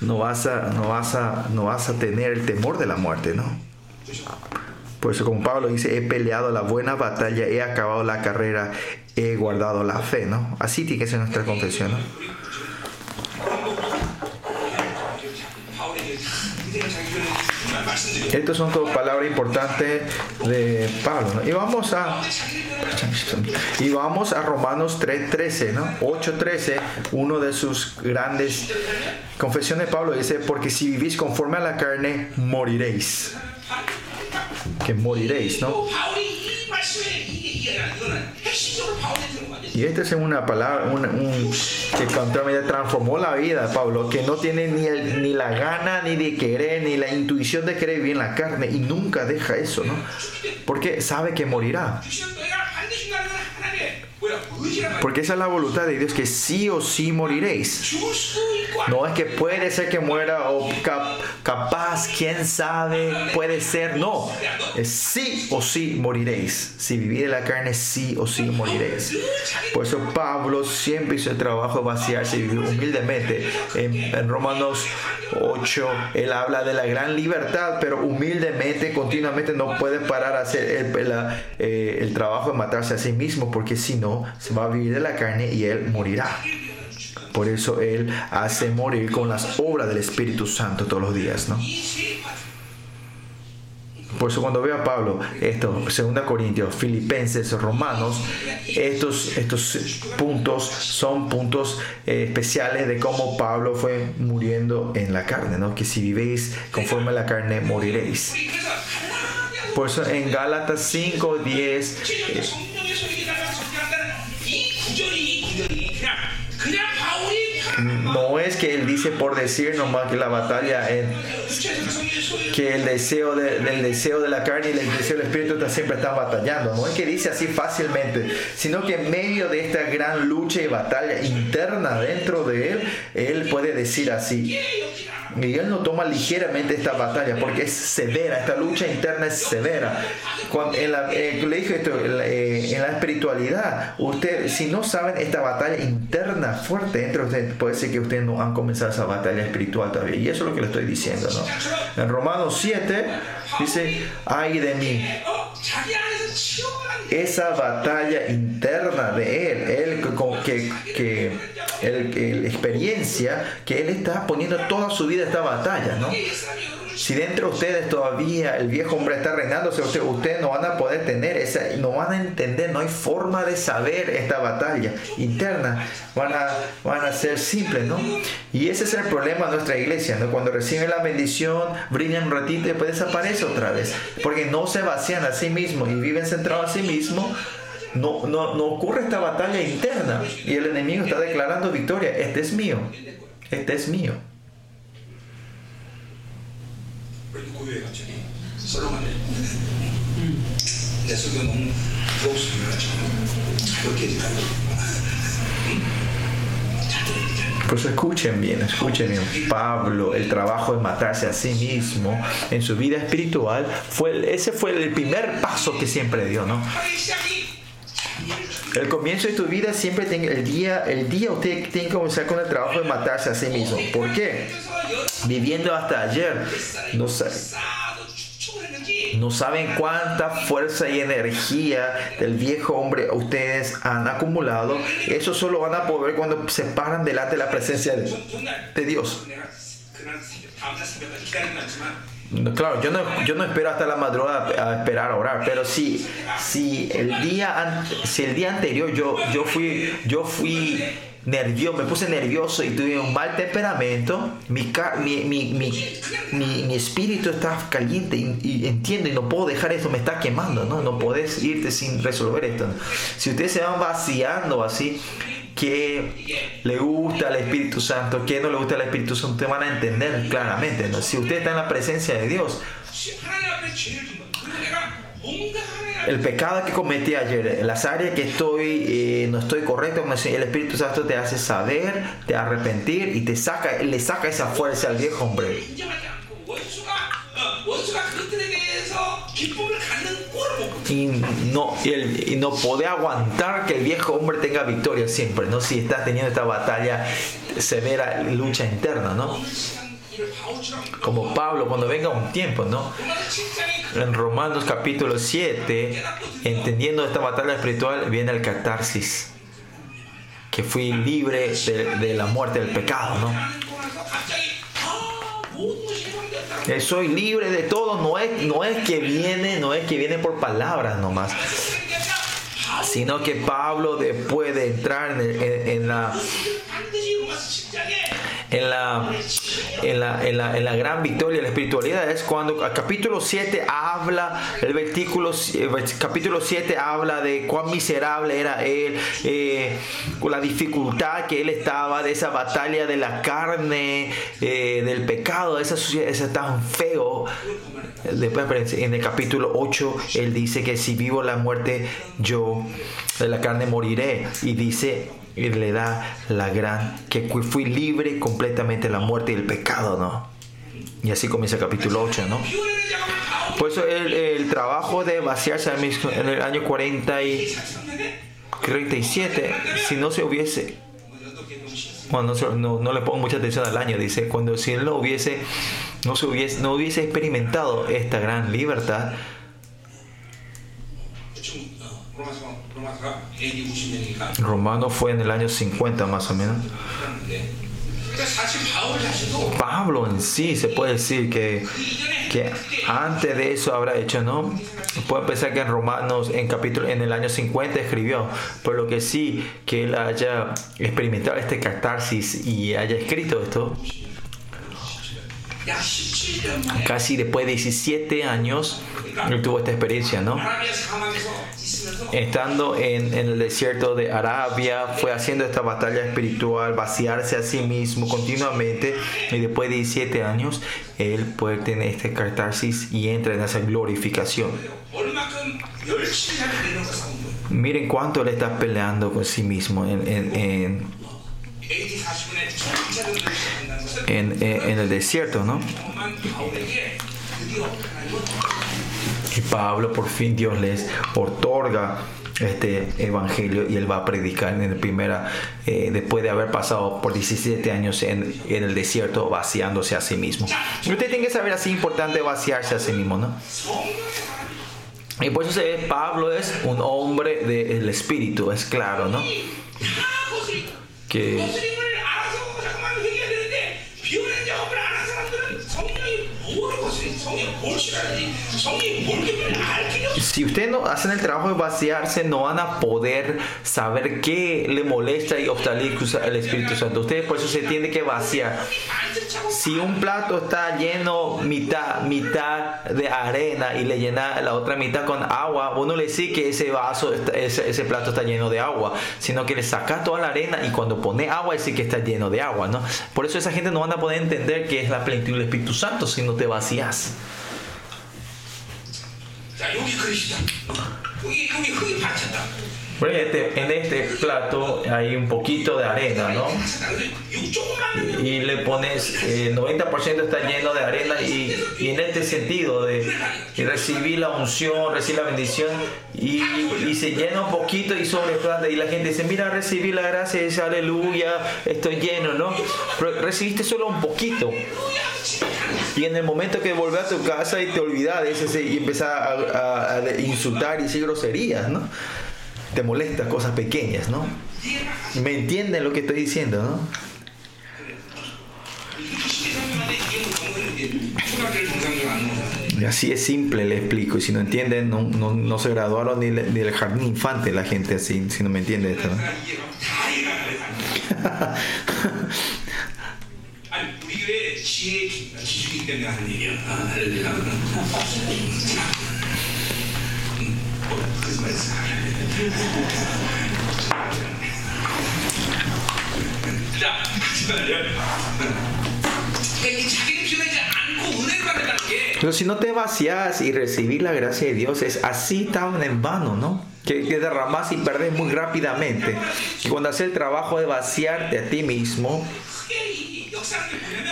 no vas a, no vas a, no vas a tener el temor de la muerte, ¿no? Por eso como Pablo dice, he peleado la buena batalla, he acabado la carrera, he guardado la fe, ¿no? Así tiene que ser nuestra confesión, ¿no? Estas son todas palabras importantes de Pablo. Y vamos a y vamos a Romanos 3:13, ¿no? 8:13, uno de sus grandes confesiones de Pablo dice, porque si vivís conforme a la carne, moriréis. Que moriréis, ¿no? Y esta es una palabra un, que transformó la vida Pablo, que no tiene ni, ni la gana, ni de querer, ni la intuición de querer vivir en la carne, y nunca deja eso, ¿no? Porque sabe que morirá. Porque esa es la voluntad de Dios, que sí o sí moriréis. No es que puede ser que muera o capaz, quién sabe, puede ser. No, es sí o sí moriréis. Si vivís la carne, sí o sí moriréis. Por eso Pablo siempre hizo el trabajo de vaciarse y vivir humildemente. En, Romanos 8, él habla de la gran libertad, pero humildemente, continuamente no puede parar a hacer el, eh, el trabajo de matarse a sí mismo, porque si no, se va a vivir de la carne y él morirá. Por eso Él hace morir con las obras del Espíritu Santo todos los días, ¿no? Por eso cuando veo a Pablo, esto, 2 Corintios, Filipenses, Romanos, estos, estos puntos son puntos eh, especiales de cómo Pablo fue muriendo en la carne, ¿no? Que si vivéis conforme a la carne, moriréis. Por eso en Gálatas 5, 10, no es que él dice por decir nomás que la batalla es que el deseo de, del deseo de la carne y el deseo del espíritu siempre están batallando. No es que dice así fácilmente, sino que en medio de esta gran lucha y batalla interna dentro de él, él puede decir así. Él no toma ligeramente esta batalla porque es severa, esta lucha interna es severa. Cuando, en la, eh, le dije esto, en la, eh, en la espiritualidad, usted, si no saben esta batalla interna fuerte dentro de ustedes, puede ser que ustedes no han comenzado esa batalla espiritual todavía. Y eso es lo que le estoy diciendo. ¿no? En Romanos 7 dice, ay de mí. Esa batalla interna de él, él que, que, que experiencia que él está poniendo toda su vida esta batalla, ¿no? Si dentro de ustedes todavía el viejo hombre está ustedes, ustedes no van a poder tener esa, no van a entender, no hay forma de saber esta batalla interna. Van a, van a ser simples, ¿no? Y ese es el problema de nuestra iglesia, ¿no? Cuando reciben la bendición, brillan un ratito y después desaparece otra vez. Porque no se vacían a sí mismos y viven centrados a sí mismos. No, no, no ocurre esta batalla interna y el enemigo está declarando victoria. Este es mío. Este es mío. Pues escuchen bien, escuchen bien. Pablo, el trabajo de matarse a sí mismo en su vida espiritual, fue, ese fue el primer paso que siempre dio, ¿no? El comienzo de tu vida siempre tiene el día, el día usted tiene que comenzar con el trabajo de matarse a sí mismo. ¿Por qué? Viviendo hasta ayer, no saben cuánta fuerza y energía del viejo hombre ustedes han acumulado. Eso solo van a poder cuando se paran delante de la presencia de, Dios. Claro, yo no, yo no espero hasta la madrugada a esperar a orar, pero si, si, el, día, si el día anterior yo, yo fui, yo fui nervioso, me puse nervioso y tuve un mal temperamento, mi, mi, mi, mi espíritu está caliente y, entiendo y no puedo dejar esto, me está quemando, ¿no? No podés irte sin resolver esto. Si ustedes se van vaciando así, qué le gusta al Espíritu Santo, qué no le gusta al Espíritu Santo, te van a entender claramente. Si usted está en la presencia de Dios, el pecado que cometí ayer, las áreas que estoy, eh, no estoy correcto, el Espíritu Santo te hace saber, te arrepentir y te saca, le saca esa fuerza al viejo hombre y no, y, el, y no poder aguantar que el viejo hombre tenga victoria siempre, ¿no? Si estás teniendo esta batalla severa, lucha interna, ¿no? Como Pablo, cuando venga un tiempo, ¿no? En Romanos capítulo 7, entendiendo esta batalla espiritual, viene el catarsis. Que fui libre de, de la muerte del pecado, ¿no? Eh, soy libre de todo, no es, no es que viene, no es que viene por palabras nomás sino que Pablo después de entrar en, en, la en la, en la, en la, en la gran victoria de la espiritualidad es cuando el capítulo 7 habla, el versículo el capítulo 7 habla de cuán miserable era él, eh, con la dificultad que él estaba, de esa batalla de la carne, eh, del pecado, de esa suciedad, esa tan feo. Después pues, en el capítulo 8 él dice que si vivo la muerte yo de la carne moriré y dice y le da la gran que fui libre completamente de la muerte y el pecado, ¿no? Y así comienza el capítulo 8, ¿no? Por eso el, el trabajo de vaciarse en el año 40 y 37, si no se hubiese, bueno, no, no, le pongo mucha atención al año, dice, cuando si él no hubiese, no, se hubiese, no hubiese experimentado esta gran libertad, Romano fue en el año 50 más o menos. Pablo en sí se puede decir que, que antes de eso habrá hecho, ¿no? Puede pensar que en Romanos, en capítulo, en el año 50 escribió, por lo que sí que él haya experimentado este catarsis y haya escrito esto. Casi después de 17 años, él tuvo esta experiencia, ¿no? Estando en, el desierto de Arabia, fue haciendo esta batalla espiritual, vaciarse a sí mismo continuamente, y después de 17 años, él puede tener este catarsis y entra en esa glorificación. Miren cuánto él está peleando con sí mismo en, en, en en, eh, en el desierto, ¿no? Y Pablo por fin Dios les otorga este evangelio y él va a predicar en el primera eh, después de haber pasado por 17 años en, en, el desierto vaciándose a sí mismo. Y usted tiene que saber así importante vaciarse a sí mismo no y por eso se ve Pablo es un hombre del de espíritu es claro no que Si ustedes no hacen el trabajo de vaciarse, no van a poder saber qué le molesta y obstaculiza el Espíritu Santo. Ustedes por eso se tiene que vaciar. Si un plato está lleno mitad, mitad de arena y le llena la otra mitad con agua, uno le dice que ese vaso, ese, plato está lleno de agua, sino que le saca toda la arena y cuando pone agua dice que está lleno de agua, ¿no? Por eso esa gente no van a poder entender que es la plenitud del Espíritu Santo si no te vacías. 자 여기 그릇이다 여기 여기 흙이 받쳤다 Este, en, este, plato hay un poquito de arena, ¿no? Y le pones, eh, 90% está lleno de arena y, en este sentido de recibir la unción, recibir la bendición y, se llena un poquito y sobreplanta y la gente dice, mira, recibí la gracia dice, aleluya, estoy lleno, ¿no? Pero recibiste solo un poquito. Y en el momento que volvés a tu casa y te olvidás de ese, y empezás a insultar y decir groserías, ¿no? te molesta cosas pequeñas, ¿no? ¿Me entienden lo que estoy diciendo, no? Así es simple, le explico. Y si no entienden, no, no, no se graduaron ni, le, del jardín infante la gente, así, si no me entiende esto. ¿no? Pero si no te vacías y recibís la gracia de Dios es así tan en vano, ¿no? Que, que derramas y perdes muy rápidamente. Y cuando haces el trabajo de vaciarte a ti mismo,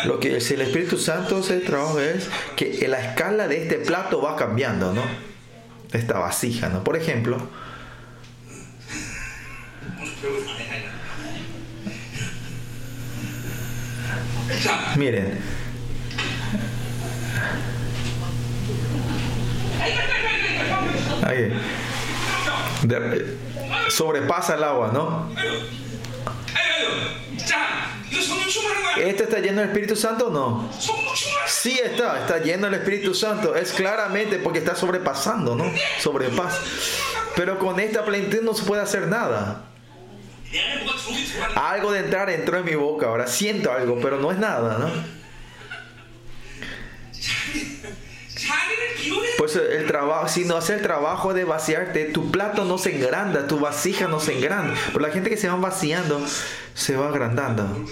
lo que es el Espíritu Santo hace el trabajo es que la escala de este plato va cambiando, ¿no? esta vasija, ¿no? Por ejemplo, miren, Ahí. Sobrepasa el agua, ¿no? ¿Este está lleno del Espíritu Santo o no? Sí está, está lleno del Espíritu Santo. Es claramente porque está sobrepasando, ¿no? Sobrepasa. Pero con esta plenitud no se puede hacer nada. Algo de entrar entró en mi boca ahora. Siento algo, pero no es nada, ¿no? Pues eh, el trabajo, si no hace el trabajo de vaciarte, tu plato no se engranda, tu vasija no se engranda. Pero la gente que se va vaciando se va agrandando.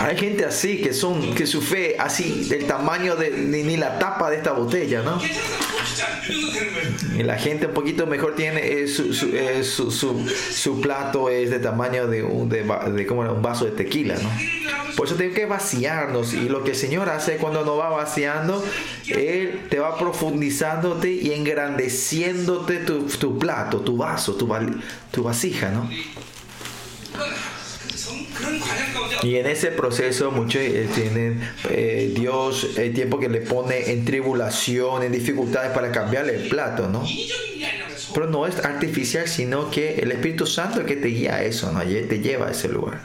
Hay gente así que son que su fe así del tamaño de ni, ni la tapa de esta botella, ¿no? Y la gente un poquito mejor tiene eh, su, su, eh, su, su, plato es de tamaño de un de, de como un vaso de tequila, ¿no? Por eso tengo que vaciarnos. Y lo que el Señor hace cuando nos va vaciando, él te va profundizándote y engrandeciéndote tu, tu plato, tu vaso, tu, tu vasija, ¿no? Y en ese proceso muchos eh, tienen eh, Dios el tiempo que le pone en tribulación, en dificultades para cambiarle el plato, ¿no? Pero no es artificial, sino que el Espíritu Santo es el que te guía a eso, ¿no? Te lleva a ese lugar.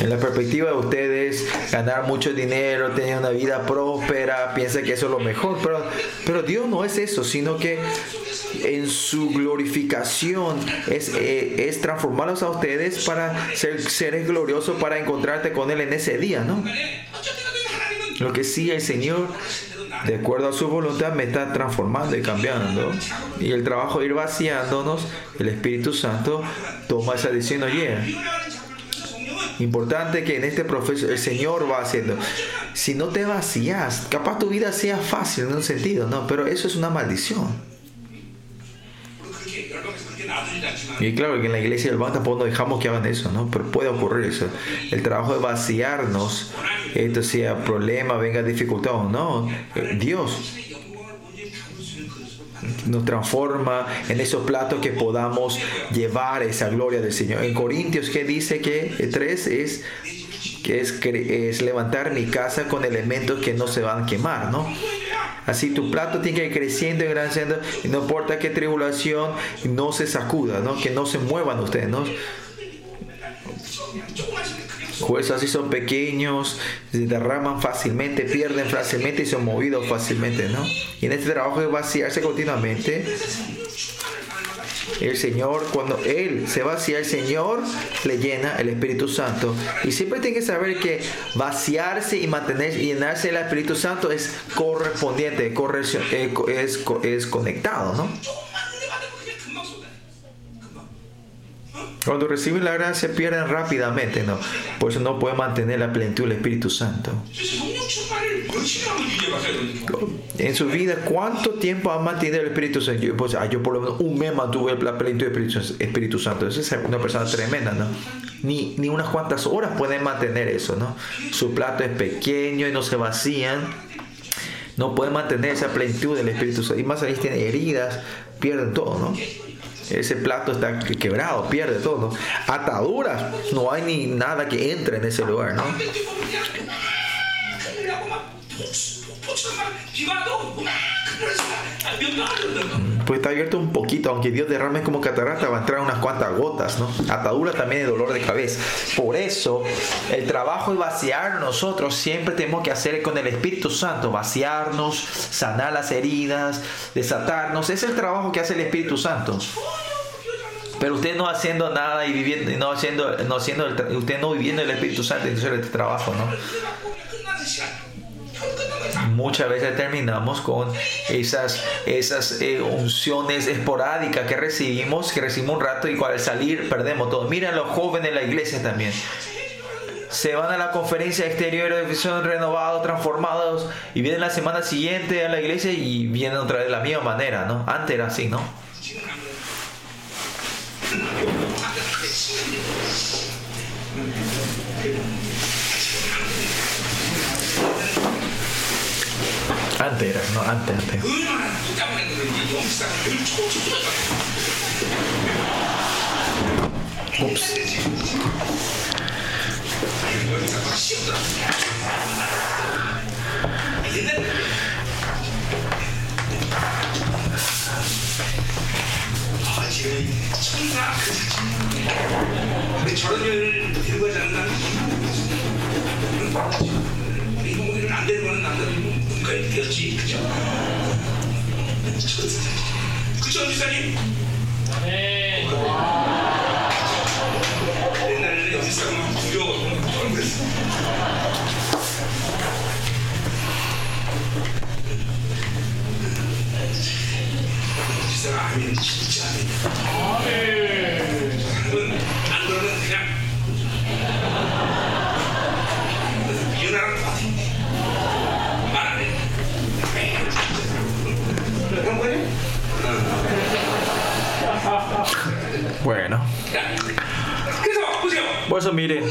En la perspectiva de ustedes, ganar mucho dinero, tener una vida próspera, piensa que eso es lo mejor, pero, pero Dios no es eso, sino que en su glorificación es, eh, es transformarlos a ustedes para ser seres gloriosos para encontrarte con Él en ese día, ¿no? Lo que sí el Señor, de acuerdo a su voluntad, me está transformando y cambiando. Y el trabajo de ir vaciándonos, el Espíritu Santo toma esa decisión, oye. Importante que en este proceso el Señor va haciendo. Si no te vacías, capaz tu vida sea fácil en un sentido, ¿no? Pero eso es una maldición. Y claro que en la iglesia del Bata pues, no dejamos que hagan eso, ¿no? Pero puede ocurrir eso. El trabajo de vaciarnos, esto sea problema, venga dificultad o no, eh, Dios nos transforma en esos platos que podamos llevar esa gloria del Señor. En Corintios que dice que tres es que es, es levantar mi casa con elementos que no se van a quemar, ¿no? Así tu plato tiene que ir creciendo y creciendo, y no importa qué tribulación, no se sacuda, ¿no? que no se muevan ustedes. ¿no? Jueces así son pequeños, se derraman fácilmente, pierden fácilmente y son movidos fácilmente. ¿no? Y en este trabajo de vaciarse continuamente, el Señor, cuando Él se vacía, el Señor le llena el Espíritu Santo. Y siempre tiene que saber que vaciarse y mantener y llenarse del Espíritu Santo es correspondiente, eh, es, es conectado, ¿no? Cuando reciben la gracia pierden rápidamente, ¿no? Por eso no pueden mantener la plenitud del Espíritu Santo. En su vida, ¿cuánto tiempo han mantenido el Espíritu Santo? Yo, pues, ah, yo por lo menos un mes mantuve la plenitud del Espíritu, Espíritu Santo. Esa es una persona tremenda, ¿no? Ni, ni unas cuantas horas pueden mantener eso, ¿no? Su plato es pequeño y no se vacían no pueden mantener esa plenitud del Espíritu Santo. Y más ahí tienen heridas, pierden todo, ¿no? Ese plato está quebrado, pierde todo, ¿no? Ataduras, no hay ni nada que entre en ese lugar, ¿no? Pues está abierto un poquito, aunque Dios derrame como catarata, va a entrar unas cuantas gotas, ¿no? Atadura también de dolor de cabeza. Por eso, el trabajo de vaciar nosotros siempre tenemos que hacer con el Espíritu Santo, vaciarnos, sanar las heridas, desatarnos. Es el trabajo que hace el Espíritu Santo pero usted no haciendo nada y viviendo no haciendo no haciendo el, usted no viviendo el Espíritu Santo entonces el trabajo no muchas veces terminamos con esas, esas eh, unciones esporádicas que recibimos, que recibimos un rato y al salir perdemos todo. Miren los jóvenes de la iglesia también. Se van a la conferencia exterior de son renovados, transformados y vienen la semana siguiente a la iglesia y vienen otra vez de la misma manera, ¿no? Antes era así, ¿no? Antes era, no, antes, antes. Ups. 천사 그 자체 우리 저런 안 되는 言ってほし口調口調に下げるええなれ。るおじさんの不良がんですおじはあちっちゃ Bueno. Por eso miren,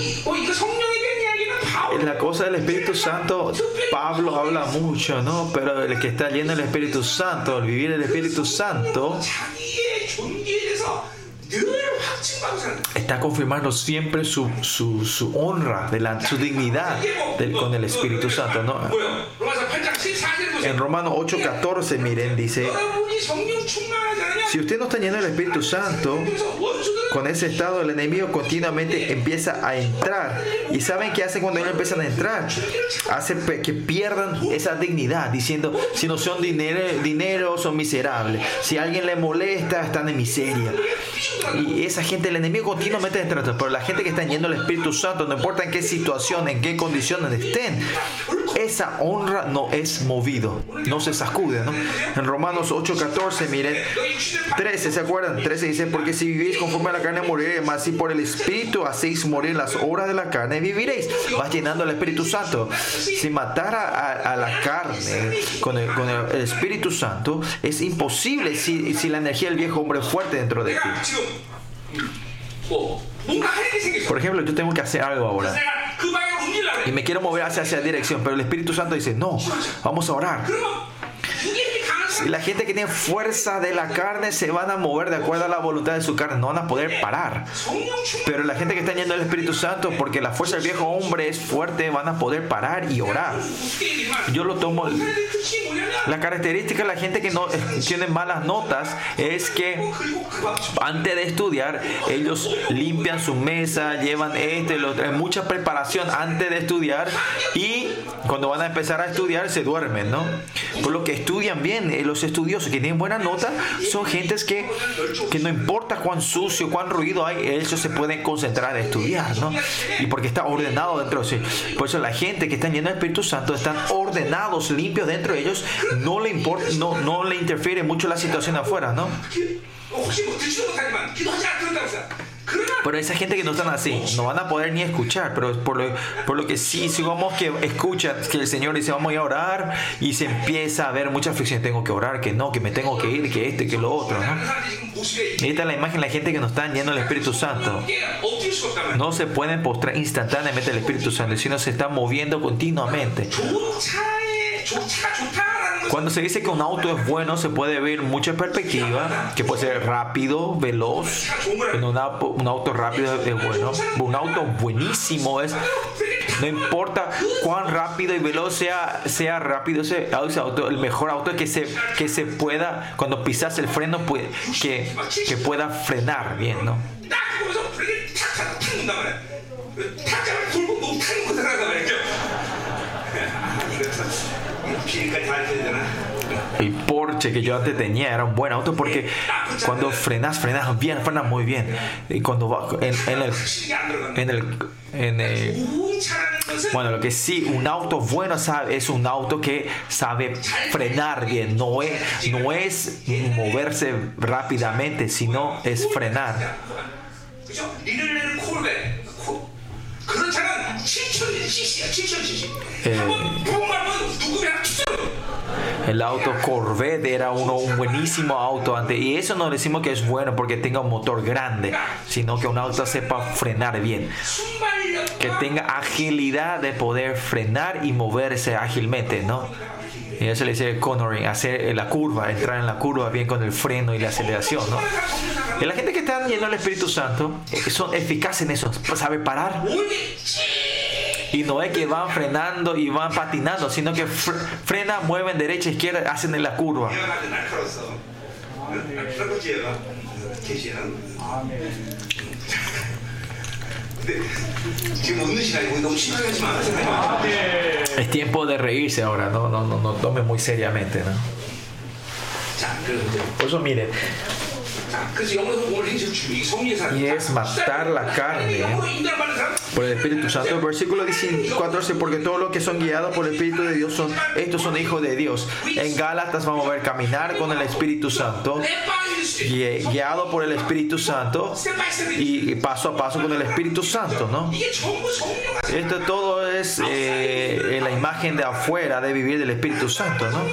la cosa del Espíritu Santo, Pablo habla mucho, ¿no? Pero el que está lleno del Espíritu Santo, el vivir el Espíritu Santo, está confirmando siempre su, su, su honra, su dignidad con el Espíritu Santo, ¿no? En Romanos 8:14, miren, dice, si usted no está lleno del Espíritu Santo, con ese estado el enemigo continuamente empieza a entrar. ¿Y saben qué hace cuando ellos empiezan a entrar? Hace que pierdan esa dignidad, diciendo, si no son dinero, dinero son miserables. Si alguien le molesta, están en miseria. Y esa gente, el enemigo continuamente entra. Pero la gente que está yendo al Espíritu Santo, no importa en qué situación, en qué condiciones estén, esa honra no es movido, no se sacude. En Romanos 8:14, miren, 13, ¿se acuerdan? 13 dice, porque si vivís conforme a la la carne moriréis, mas si por el Espíritu hacéis morir las obras de la carne, viviréis. Vas llenando el Espíritu Santo. Si matar a, a, la carne con, el, con el, Espíritu Santo, es imposible si, si la energía del viejo hombre es fuerte dentro de ti. Por ejemplo, yo tengo que hacer algo ahora. Y me quiero mover hacia esa dirección, pero el Espíritu Santo dice, no, vamos a orar. La gente que tiene fuerza de la carne se van a mover de acuerdo a la voluntad de su carne, no van a poder parar. Pero la gente que está yendo al Espíritu Santo, porque la fuerza del viejo hombre es fuerte, van a poder parar y orar. Yo lo tomo. La característica de la gente que no eh, tiene malas notas es que antes de estudiar, ellos limpian su mesa, llevan este, lo, mucha preparación antes de estudiar y cuando van a empezar a estudiar se duermen, ¿no? Por lo que estudian bien, eh, los estudiosos que tienen buena nota son gentes que, que no importa cuán sucio, cuán ruido hay, ellos se pueden concentrar en estudiar, ¿no? Y porque está ordenado dentro de sí. Por eso la gente que está llena del Espíritu Santo están ordenados, limpios dentro de ellos, no le importa, no, no le interfiere mucho la situación afuera, ¿no? Pero esa gente que no están así, no van a poder ni escuchar, pero por lo, por lo que sí, sigamos que escuchan que el Señor dice vamos a ir a orar y se empieza a ver muchas aflicciones, tengo que orar, que no, que me tengo que ir, que este, que lo otro. ¿no? Esta es la imagen de la gente que no está yendo el Espíritu Santo. No se pueden postrar instantáneamente el Espíritu Santo, sino se está moviendo continuamente. Cuando se dice que un auto es bueno, se puede ver muchas perspectivas, que puede ser rápido, veloz. En una, un auto rápido es bueno. Un auto buenísimo es, no importa cuán rápido y veloz sea, sea rápido ese, auto, el mejor auto es que se, que se pueda, cuando pisas el freno, puede, que, que pueda frenar bien, ¿no? El Porsche que yo antes tenía era un buen auto porque cuando frenas, frenas bien, frenas muy bien. Y cuando va en, en el, en el, en el, bueno, lo que sí, un auto bueno sabe, es un auto que sabe frenar bien. No es, no es moverse rápidamente, sino es frenar. El auto Corvette era uno, un buenísimo auto antes y eso no decimos que es bueno porque tenga un motor grande, sino que un auto sepa frenar bien, que tenga agilidad de poder frenar y moverse ágilmente, ¿no? y eso le dice cornering, hacer eh, la curva, entrar en la curva bien con el freno y la aceleración, ¿no? Y la gente que está lleno del Espíritu Santo eh, son eficaces en eso, sabe parar. Y no es que van frenando y van patinando, sino que fre frena, mueven derecha, izquierda, hacen en la curva. Es tiempo de reírse ahora, no, no, no, no tome muy seriamente, ¿no? Por eso miren, y es matar la carne ¿eh? por el Espíritu Santo. Versículo 14, porque todos los que son guiados por el Espíritu de Dios son, estos son hijos de Dios. En Gálatas vamos a ver caminar con el Espíritu Santo, guiado por el Espíritu Santo y paso a paso con el Espíritu Santo, ¿no? Esto todo es eh, la imagen de afuera de vivir del Espíritu Santo, ¿no?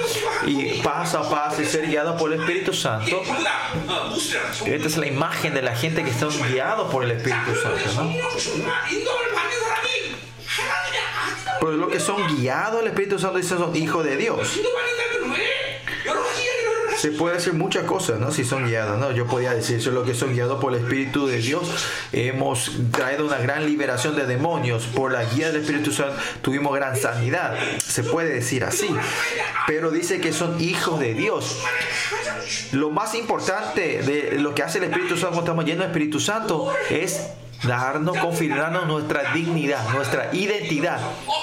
Y paso a paso y ser guiado por el Espíritu Santo. Esta es la imagen de la gente que está guiados por el Espíritu Santo. ¿no? Pero que son guiados el Espíritu Santo dicen son hijos de Dios. Se puede decir muchas cosas, ¿no? Si son guiados, ¿no? Yo podía decir, son los que son guiados por el Espíritu de Dios. Hemos traído una gran liberación de demonios. Por la guía del Espíritu Santo tuvimos gran sanidad. Se puede decir así. Pero dice que son hijos de Dios. Lo más importante de lo que hace el Espíritu Santo cuando estamos llenos del Espíritu Santo es darnos, confirmarnos nuestra dignidad, nuestra identidad.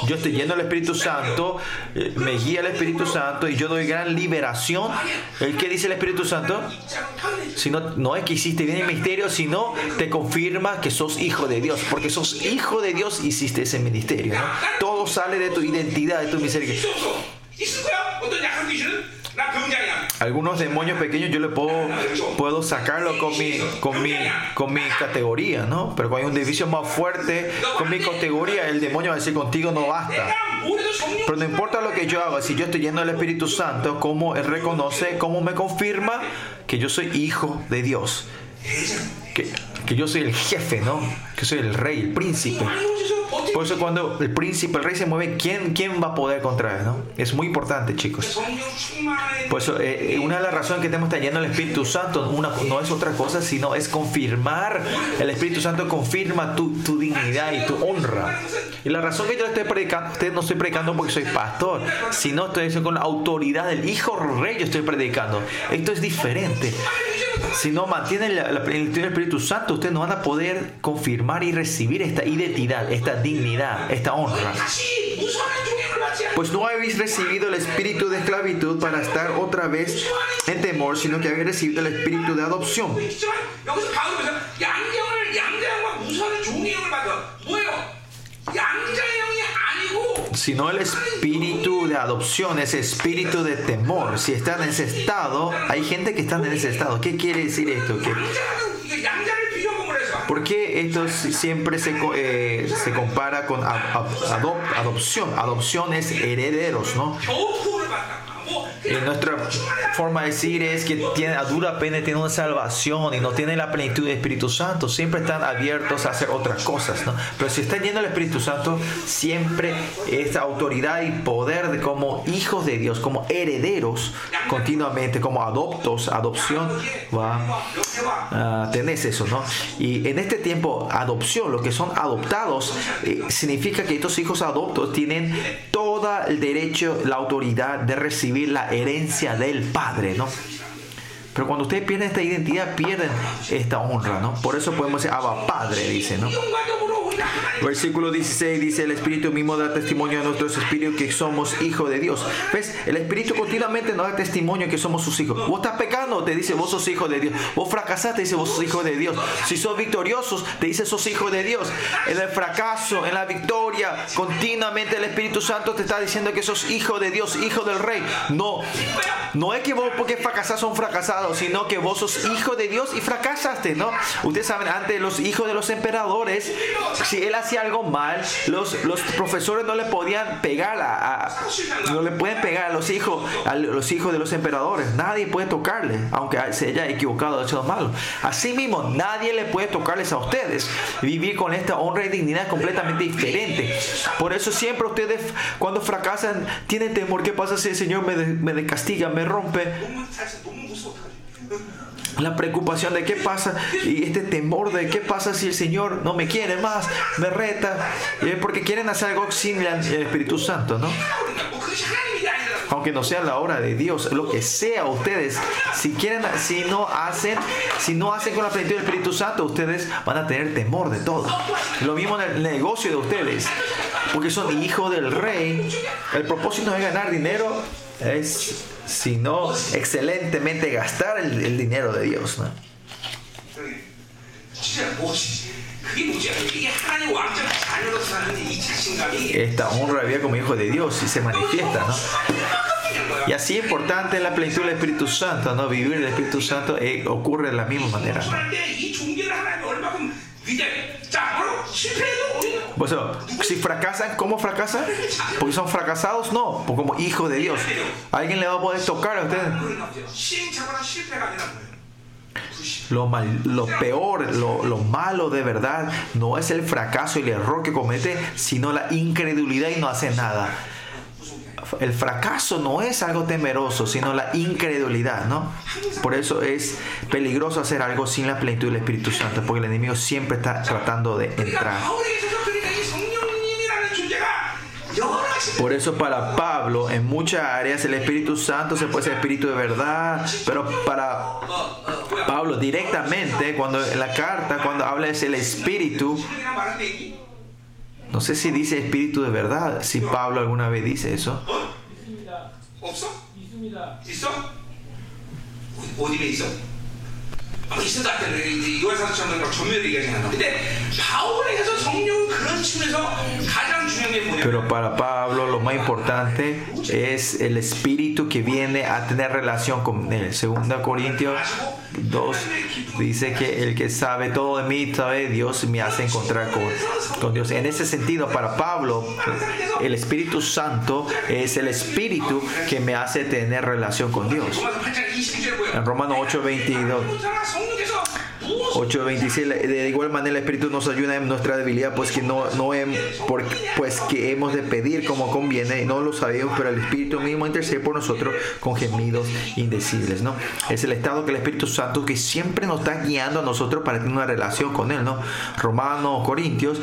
Yo estoy lleno del Espíritu Santo, eh, me guía el Espíritu Santo y yo doy gran liberación. ¿El qué dice el Espíritu Santo? Si no, no es que hiciste bien el misterio, sino te confirma que sos hijo de Dios. Porque sos hijo de Dios, hiciste ese ministerio. Todo sale de tu identidad, de tu misericordia. Algunos demonios pequeños yo le puedo, puedo sacarlo con mi, con, mi, con mi categoría, ¿no? Pero cuando hay un divicio más fuerte con mi categoría, el demonio va a decir contigo no basta. Pero no importa lo que yo haga, si yo estoy lleno del Espíritu Santo, cómo Él reconoce, cómo me confirma que yo soy hijo de Dios. Que, que yo soy el jefe, ¿no? Que soy el rey, el príncipe. Por eso cuando el príncipe, el rey se mueve, ¿quién, quién va a poder contra él? ¿no? Es muy importante, chicos. Por eso, eh, eh una de las razones que tenemos trayendo el Espíritu Santo una, no es otra cosa, sino es confirmar. El Espíritu Santo confirma tu, tu dignidad y tu honra. Y la razón que yo estoy predicando, ustedes no estoy predicando porque soy pastor, sino estoy con la autoridad del Hijo Rey, yo estoy predicando. Esto es diferente si no mantienen la, el Espíritu Santo, ustedes no van a poder confirmar y recibir esta identidad, esta dignidad, esta honra. Pues no habéis recibido el espíritu de esclavitud para estar otra vez en temor, sino que habéis recibido el espíritu de adopción. Sino el espíritu de adopción, ese espíritu de temor. Si están en ese estado, hay gente que está en ese estado. ¿Qué quiere decir esto? Que ¿Por qué esto siempre se, eh, se compara con adopción? Adopción es herederos, ¿no? eh, nuestra forma de decir es que tiene, a dura pena tiene una salvación y no tiene la plenitud del Espíritu Santo. Siempre están abiertos a hacer otras cosas, ¿no? Pero si está yendo el Espíritu Santo, siempre esta autoridad y poder de como hijos de Dios, como herederos continuamente, como adoptos, adopción, va, uh, tenés eso, ¿no? Y en este tiempo, adopción, lo que son adoptados, eh, significa que estos hijos adoptos tienen todo el derecho, la autoridad de recibir la herencia del Padre, ¿no? Pero cuando ustedes pierden esta identidad, pierden esta honra, ¿no? Por eso podemos decir, Abba Padre, dice, ¿no? Versículo 16 dice, el Espíritu mismo da testimonio a nuestros espíritus que somos hijos de Dios. ¿Ves? El Espíritu continuamente nos da testimonio que somos sus hijos. Vos estás pecando, te dice, vos sos hijo de Dios. Vos fracasaste, dice, vos sos hijo de Dios. Si sos victoriosos, te dice, sos hijo de Dios. En el fracaso, en la victoria, continuamente el Espíritu Santo te está diciendo que sos hijo de Dios, hijo del Rey. No, no es que vos porque fracasás son fracasados, sino que vos sos hijo de Dios y fracasaste, ¿no? Ustedes saben, antes los hijos de los emperadores si él hacía algo mal, los, los profesores no le podían pegar a, a- no le pueden pegar a los hijos, a los hijos de los emperadores. Nadie puede tocarle, aunque se haya equivocado, hecho malo. Así mismo, nadie le puede tocarles a ustedes. Vivir con esta honra y dignidad completamente diferente. Por eso siempre ustedes, cuando fracasan, tienen temor. ¿Qué pasa si el Señor me, me castiga, me rompe? la preocupación de qué pasa y este temor de qué pasa si el Señor no me quiere más, me reta, porque quieren hacer algo sin el Espíritu Santo, ¿no? aunque no sea la obra de Dios, lo que sea ustedes, si quieren, si no hacen, si no hacen con la plenitud del Espíritu Santo, ustedes van a tener temor de todo. Lo mismo en el negocio de ustedes, porque son hijos del rey. El propósito de ganar dinero, es sino excelentemente gastar el, dinero de Dios. Esta honra había como hijo de Dios y se manifiesta. Y así es importante la plenitud del Espíritu Santo, ¿no? Vivir el Espíritu Santo eh, ocurre de la misma manera. Por eso, si fracasan, ¿cómo fracasan? Porque son fracasados, no, porque como hijos de Dios. Alguien le va a poder tocar a ustedes. Lo, mal, lo peor, lo, lo, malo de verdad, no es el fracaso y el error que comete, sino la incredulidad y no hace nada el fracaso no es algo temeroso, sino la incredulidad, ¿no? Por eso es peligroso hacer algo sin la plenitud del Espíritu Santo, porque el enemigo siempre está tratando de entrar. Por eso para Pablo en muchas áreas el Espíritu Santo se puede ser Espíritu de verdad, pero para Pablo directamente cuando en la carta cuando habla es el Espíritu no sé si dice espíritu de verdad, si Pablo alguna vez dice eso. Pero para Pablo lo más importante es el espíritu que viene a tener relación con él. Segunda Corintios 2 dice que el que sabe todo de mí, sabe Dios, me hace encontrar con, con Dios. En ese sentido, para Pablo, el Espíritu Santo es el Espíritu que me hace tener relación con Dios. En Romanos 8, 22. 8.26. De igual manera el Espíritu nos ayuda en nuestra debilidad, pues que no, no hem, pues que hemos de pedir como conviene, no lo sabemos, pero el Espíritu mismo intercede por nosotros con gemidos indecibles, ¿no? Es el estado que el Espíritu Santo que siempre nos está guiando a nosotros para tener una relación con Él, ¿no? Romanos, Corintios,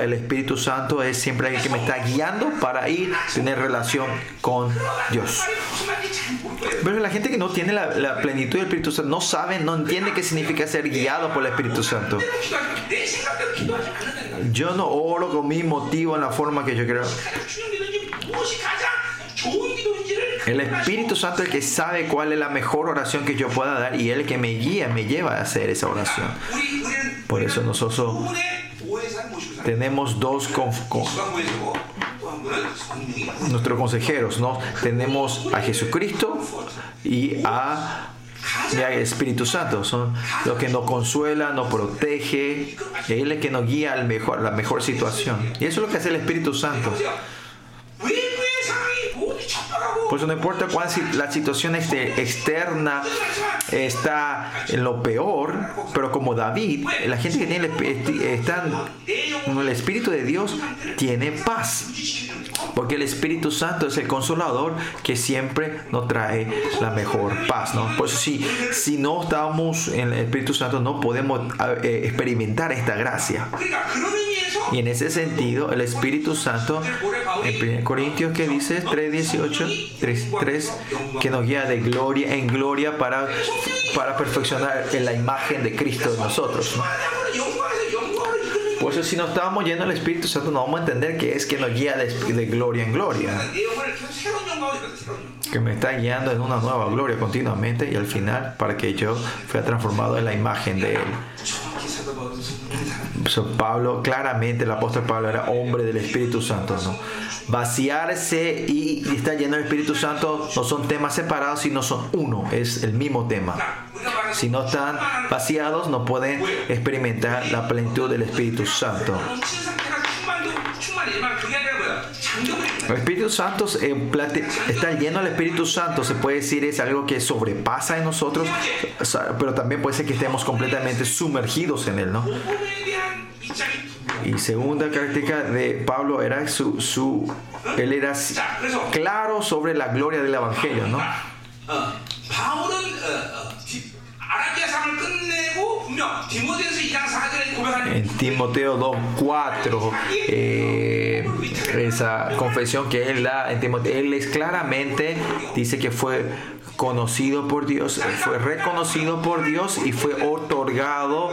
el Espíritu Santo es siempre el que me está guiando para ir tener relación con Dios. Pero la gente que no tiene la, la plenitud del Espíritu Santo no sabe, no entiende qué significa ser guiado por el Espíritu Santo. Yo no oro con mi motivo en la forma que yo quiero. El Espíritu Santo es el que sabe cuál es la mejor oración que yo pueda dar y el que me guía, me lleva a hacer esa oración. Por eso nosotros tenemos dos nuestros consejeros, ¿no? Tenemos a Jesucristo y a Espíritu Santo. Son los que nos consuela, nos protege, y Él es el que nos guía al mejor, la mejor situación. Y eso es lo que hace el Espíritu Santo pues no importa cuál la situación este, externa está en lo peor, pero como David, la gente que tiene el, está en el Espíritu de Dios tiene paz. Porque el Espíritu Santo es el consolador que siempre nos trae la mejor paz. ¿no? Por eso si, si no estamos en el Espíritu Santo no podemos eh, experimentar esta gracia. Y en ese sentido, el Espíritu Santo, en Corintios que dice 3.18, 3.3 que nos guía de gloria en gloria para, para perfeccionar en la imagen de Cristo en nosotros. Por eso si no estábamos llenos del Espíritu Santo no vamos a entender que es que nos guía de, de, gloria en gloria. Que me está guiando en una nueva gloria continuamente y al final para que yo sea transformado en la imagen de Él. Pablo, claramente el apóstol Pablo era hombre del Espíritu Santo. ¿no? Vaciarse y estar lleno del Espíritu Santo no son temas separados, sino son uno, es el mismo tema. Si no están vaciados, no pueden experimentar la plenitud del Espíritu Santo. El Espíritu Santo está lleno del Espíritu Santo, se puede decir es algo que sobrepasa en nosotros, pero también puede ser que estemos completamente sumergidos en él, ¿no? y segunda característica de Pablo era su, su él era claro sobre la gloria del evangelio, ¿no? En Timoteo 2.4, eh, esa confesión que él da, en Timoteo, él es claramente, dice que fue conocido por Dios, fue reconocido por Dios y fue otorgado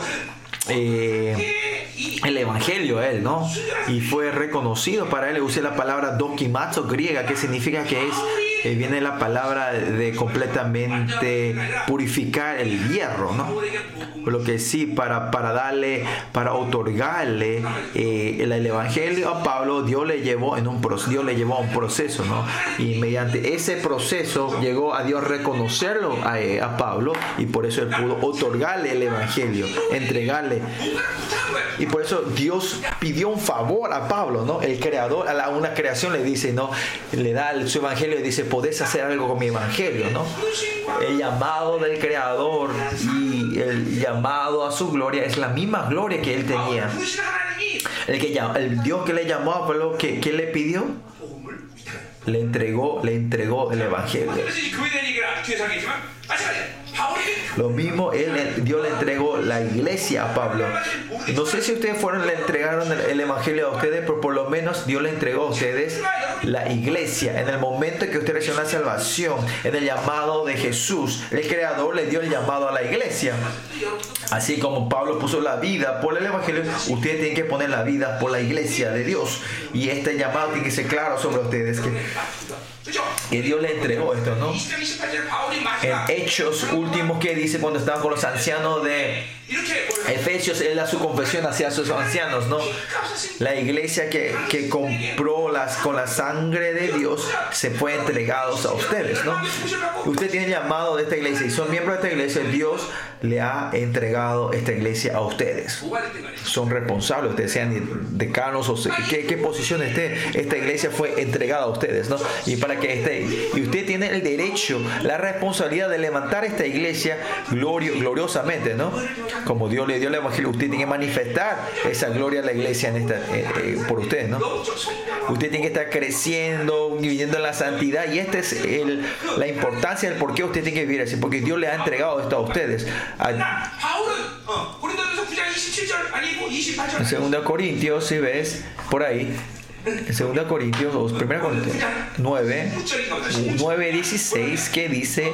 eh, 이 el evangelio a él, ¿no? Y fue reconocido para él. Usé la palabra dokimazo griega, que significa que es, eh, viene la palabra de completamente purificar el hierro, ¿no? Lo que sí, para, para darle, para otorgarle eh, el, evangelio a Pablo, Dios le llevó en un Dios le llevó a un proceso, ¿no? Y mediante ese proceso llegó a Dios reconocerlo a, eh, a Pablo y por eso él pudo otorgarle el evangelio, entregarle. Y por eso Dios pidió un favor a Pablo, ¿no? El creador, a una creación le dice, ¿no? Le da su evangelio y dice, podés hacer algo con mi evangelio, ¿no? El llamado del Creador y el llamado a su gloria es la misma gloria que él tenía. El, que, el Dios que le llamó a Pablo, ¿qué, le pidió? Le entregó, le entregó el evangelio. Lo mismo él, Dios le entregó la iglesia a Pablo. No sé si ustedes fueron, le entregaron el, evangelio a ustedes, pero por lo menos Dios le entregó a ustedes la iglesia. En el momento en que usted recibió la salvación, en el llamado de Jesús, el Creador le dio el llamado a la iglesia. Así como Pablo puso la vida por el evangelio, ustedes tienen que poner la vida por la iglesia de Dios. Y este llamado tiene que ser claro sobre ustedes. Que que Dios le entregó esto, ¿no? En Hechos últimos que dice cuando estaban con los ancianos de Efesios es la, su confesión hacia sus ancianos, ¿no? La iglesia que, que compró las, con la sangre de Dios se fue entregados a ustedes, ¿no? Usted tiene llamado de esta iglesia y son miembros de esta iglesia. Dios le ha entregado esta iglesia a ustedes. Son responsables, ustedes sean decanos o qué, qué posición esté. Esta iglesia fue entregada a ustedes, ¿no? Y para que esté. Y usted tiene el derecho, la responsabilidad de levantar esta iglesia glorio, gloriosamente, ¿no? como Dios le dio el Evangelio, usted tiene que manifestar esa gloria a la iglesia eh, eh, por usted, ¿no? Usted tiene que estar creciendo, viviendo en la santidad y esta es la importancia del por qué usted tiene que vivir así, porque Dios le ha entregado esto a ustedes. A, en 2 Corintios, si ves, por ahí, en 2 Corintios, 1 Corintios 9, 9, 16, que dice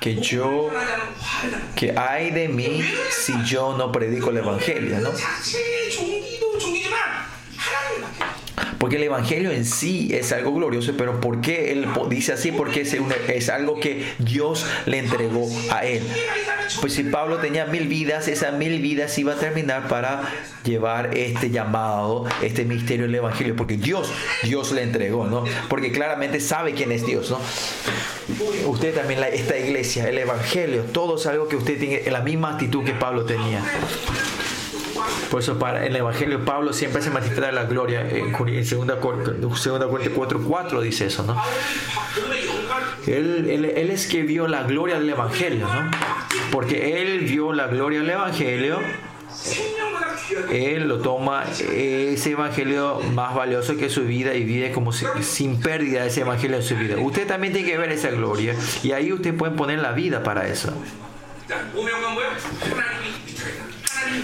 que yo, que hay de mí si yo no predico el Evangelio, ¿no? Porque el Evangelio en sí es algo glorioso, pero ¿por qué él dice así? Porque es, algo que Dios le entregó a él. Pues si Pablo tenía mil vidas, esas mil vidas iba a terminar para llevar este llamado, este misterio del Evangelio, porque Dios, Dios le entregó, ¿no? Porque claramente sabe quién es Dios, ¿no? Usted también, esta iglesia, el Evangelio, todo es algo que usted tiene, la misma actitud que Pablo tenía. Por eso para, en el Evangelio Pablo siempre se manifiesta la gloria. Eh, en 2 Corintios 4, 4 dice eso, ¿no? Él, él, él, es que vio la gloria del Evangelio, ¿no? Porque él vio la gloria del Evangelio. Él lo toma ese evangelio más valioso que su vida y vive como si, sin pérdida ese evangelio en su vida. Usted también tiene que ver esa gloria y ahí usted puede poner la vida para eso.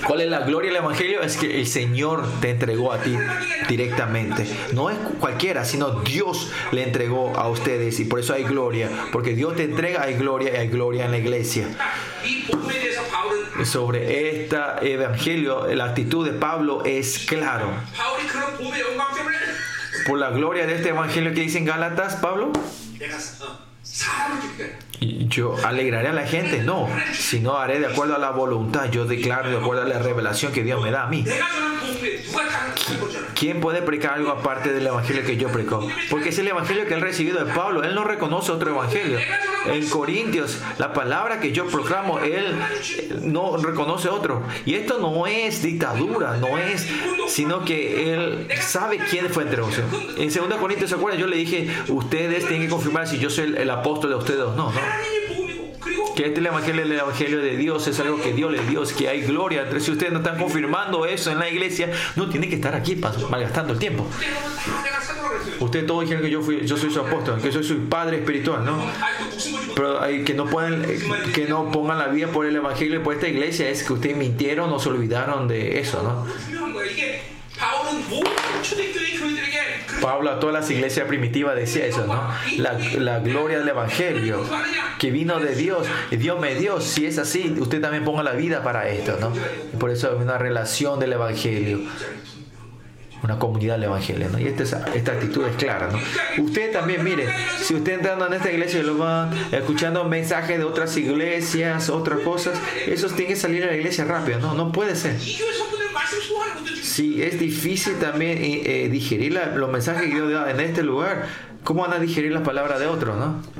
¿Cuál es la gloria del Evangelio? Es que el Señor te entregó a ti directamente. No es cualquiera, sino Dios le entregó a ustedes y por eso hay gloria. Porque Dios te entrega, hay gloria y hay gloria en la iglesia. Sobre este Evangelio, la actitud de Pablo es claro. Por la gloria de este Evangelio que dice en Gálatas, Pablo. Yo alegraré a la gente, no, sino haré de acuerdo a la voluntad. Yo declaro de acuerdo a la revelación que Dios me da a mí. ¿Quién puede predicar algo aparte del evangelio que yo predico? Porque es el evangelio que él recibido de Pablo. Él no reconoce otro evangelio. En Corintios, la palabra que yo proclamo, él no reconoce otro. Y esto no es dictadura, no es, sino que él sabe quién fue entre nosotros. En 2 Corintios, ¿se acuerdan? Yo le dije, ustedes tienen que confirmar si yo soy el, el apóstol a ustedes no, no. Que este evangelio, el evangelio de Dios es algo que Dios le dio, es que hay gloria. Entonces, si ustedes no están confirmando eso en la iglesia, no tienen que estar aquí malgastando el tiempo. Ustedes todos dijeron que yo fui, yo soy su apóstol, que soy su padre espiritual, ¿no? Pero hay, que no pueden, eh, que no pongan la vida por el evangelio por esta iglesia es que ustedes mintieron o se olvidaron de eso, ¿no? Pablo a todas las iglesias primitivas decía eso, ¿no? La, la, gloria del Evangelio que vino de Dios. Dios me dio. Si es así, usted también ponga la vida para esto, ¿no? Por eso es una relación del Evangelio. Una comunidad del Evangelio, ¿no? Y esta, esta actitud es clara, ¿no? Usted también, mire, si usted entrando en esta iglesia lo va escuchando mensajes de otras iglesias, otras cosas, eso tiene que salir a la iglesia rápido, ¿no? No puede ser. Sí, es difícil también eh, eh, digerir la, los mensajes que Dios da en este lugar. ¿Cómo van a digerir las palabras de otros, no?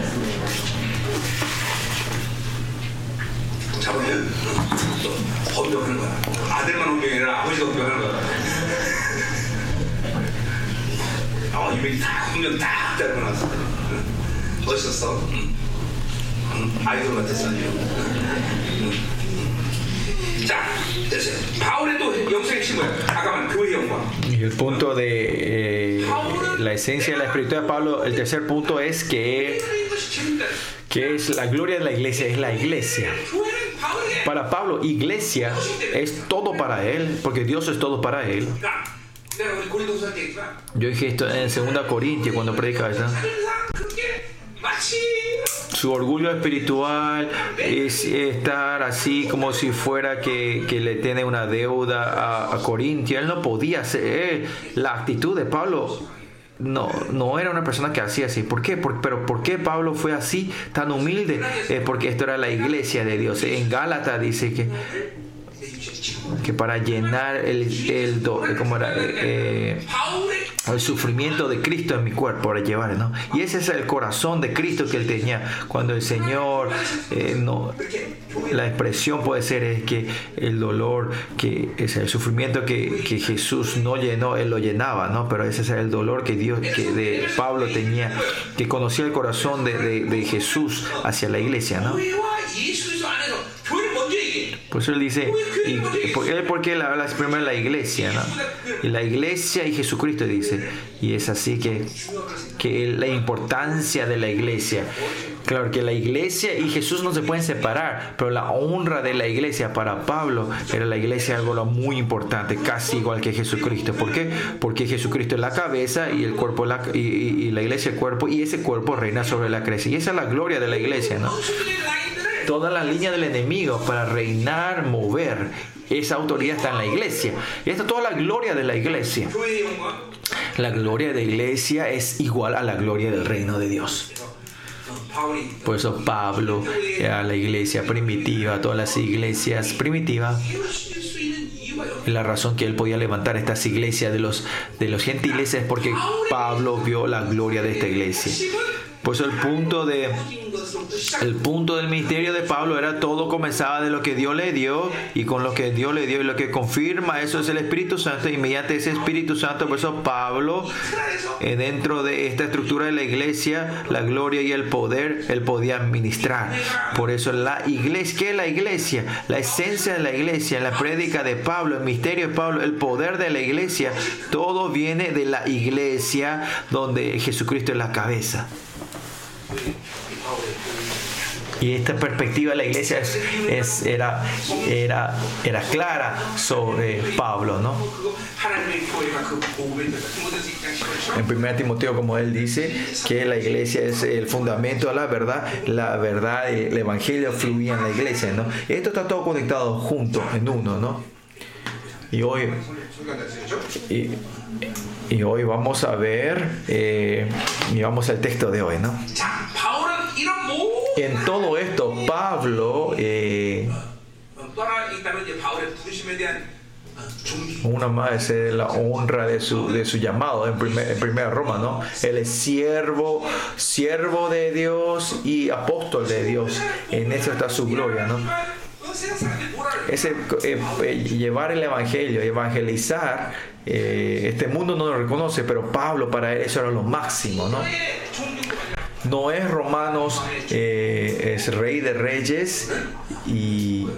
자본을 헌병하는 거야. 아들만 헌병이 아니라 아버지가 헌병하는 거야. 어, 이명이 다 헌병 다 따르고 나서. 멋있었어. 응. 아이돌 같았어. 응. 응. 자, 됐어요. 바울의 또 영성의 핵심 뭐야? 아까만 교회 영광. Y el punto de eh, la esencia de la espiritualidad de Pablo, el tercer punto es que, 이것이 재밌다. que es la gloria de la iglesia, es la iglesia. 교회는 바울에게 Para Pablo, iglesia es todo para él, porque Dios es todo para él. 그러니까 내가 우리 고린도서 때 얘기했지만 Yo dije esto en 2 Corintios cuando predicaba eso. Su orgullo espiritual es estar así como si fuera que, que le tiene una deuda a, a Corintio. Él no podía hacer. Eh, la actitud de Pablo no, no era una persona que hacía así. ¿Por qué? Por, pero ¿por qué Pablo fue así, tan humilde? Eh, porque esto era la iglesia de Dios. En Gálata dice que que para llenar el, el do, eh, era, eh, eh, el sufrimiento de Cristo en mi cuerpo, para llevar, ¿no? Y ese es el corazón de Cristo que él tenía. Cuando el Señor, eh, no, la expresión puede ser es que el dolor, que es el sufrimiento que, que, Jesús no llenó, él lo llenaba, ¿no? Pero ese es el dolor que Dios, que de Pablo tenía, que conocía el corazón de, de, de Jesús hacia la iglesia, ¿no? Por eso él dice y, por, él porque él habla primero de la iglesia no y la iglesia y Jesucristo dice y es así que que la importancia de la iglesia. Claro que la iglesia y Jesús no se pueden separar, pero la honra de la iglesia para Pablo era la iglesia algo muy importante, casi igual que Jesucristo. ¿Por qué? Porque Jesucristo es la cabeza y el cuerpo es la, y, y- y la iglesia el cuerpo y ese cuerpo reina sobre la iglesia. Y esa es la gloria de la iglesia, ¿no? toda la línea del enemigo para reinar, mover. Esa autoridad está en la iglesia. Y esta es toda la gloria de la iglesia. La gloria de la iglesia es igual a la gloria del reino de Dios. Por eso Pablo, eh, a la iglesia primitiva, a todas las iglesias primitivas, la razón que él podía levantar estas iglesias de los, de los gentiles es porque Pablo vio la gloria de esta iglesia. Por eso el punto de el punto del ministerio de Pablo era todo comenzaba de lo que Dios le dio y con lo que Dios le dio y lo que confirma eso es el Espíritu Santo y mediante ese Espíritu Santo por eso Pablo eh, dentro de esta estructura de la iglesia la gloria y el poder él podía administrar por eso la iglesia ¿qué es la iglesia? la esencia de la iglesia la prédica de Pablo el misterio de Pablo el poder de la iglesia todo viene de la iglesia donde Jesucristo es la cabeza y esta perspectiva de la iglesia es, era, era, era clara sobre Pablo, ¿no? En 1 Timoteo, como él dice, que la iglesia es el fundamento de la verdad, la verdad, el evangelio fluía en la iglesia, ¿no? Esto está todo conectado junto, en uno, ¿no? Y hoy, y, hoy vamos a ver, eh, y vamos al texto de hoy, ¿no? En todo esto, Pablo, eh, una más es la honra de su, de su llamado en primer, en primera Roma, ¿no? Él es siervo, siervo de Dios y apóstol de Dios. En eso está su gloria, ¿no? Ese, eh, eh, llevar el evangelio, evangelizar, este mundo no lo reconoce, pero Pablo para él eso era lo máximo, ¿no? no es Romanos, eh, es Rey de Reyes y,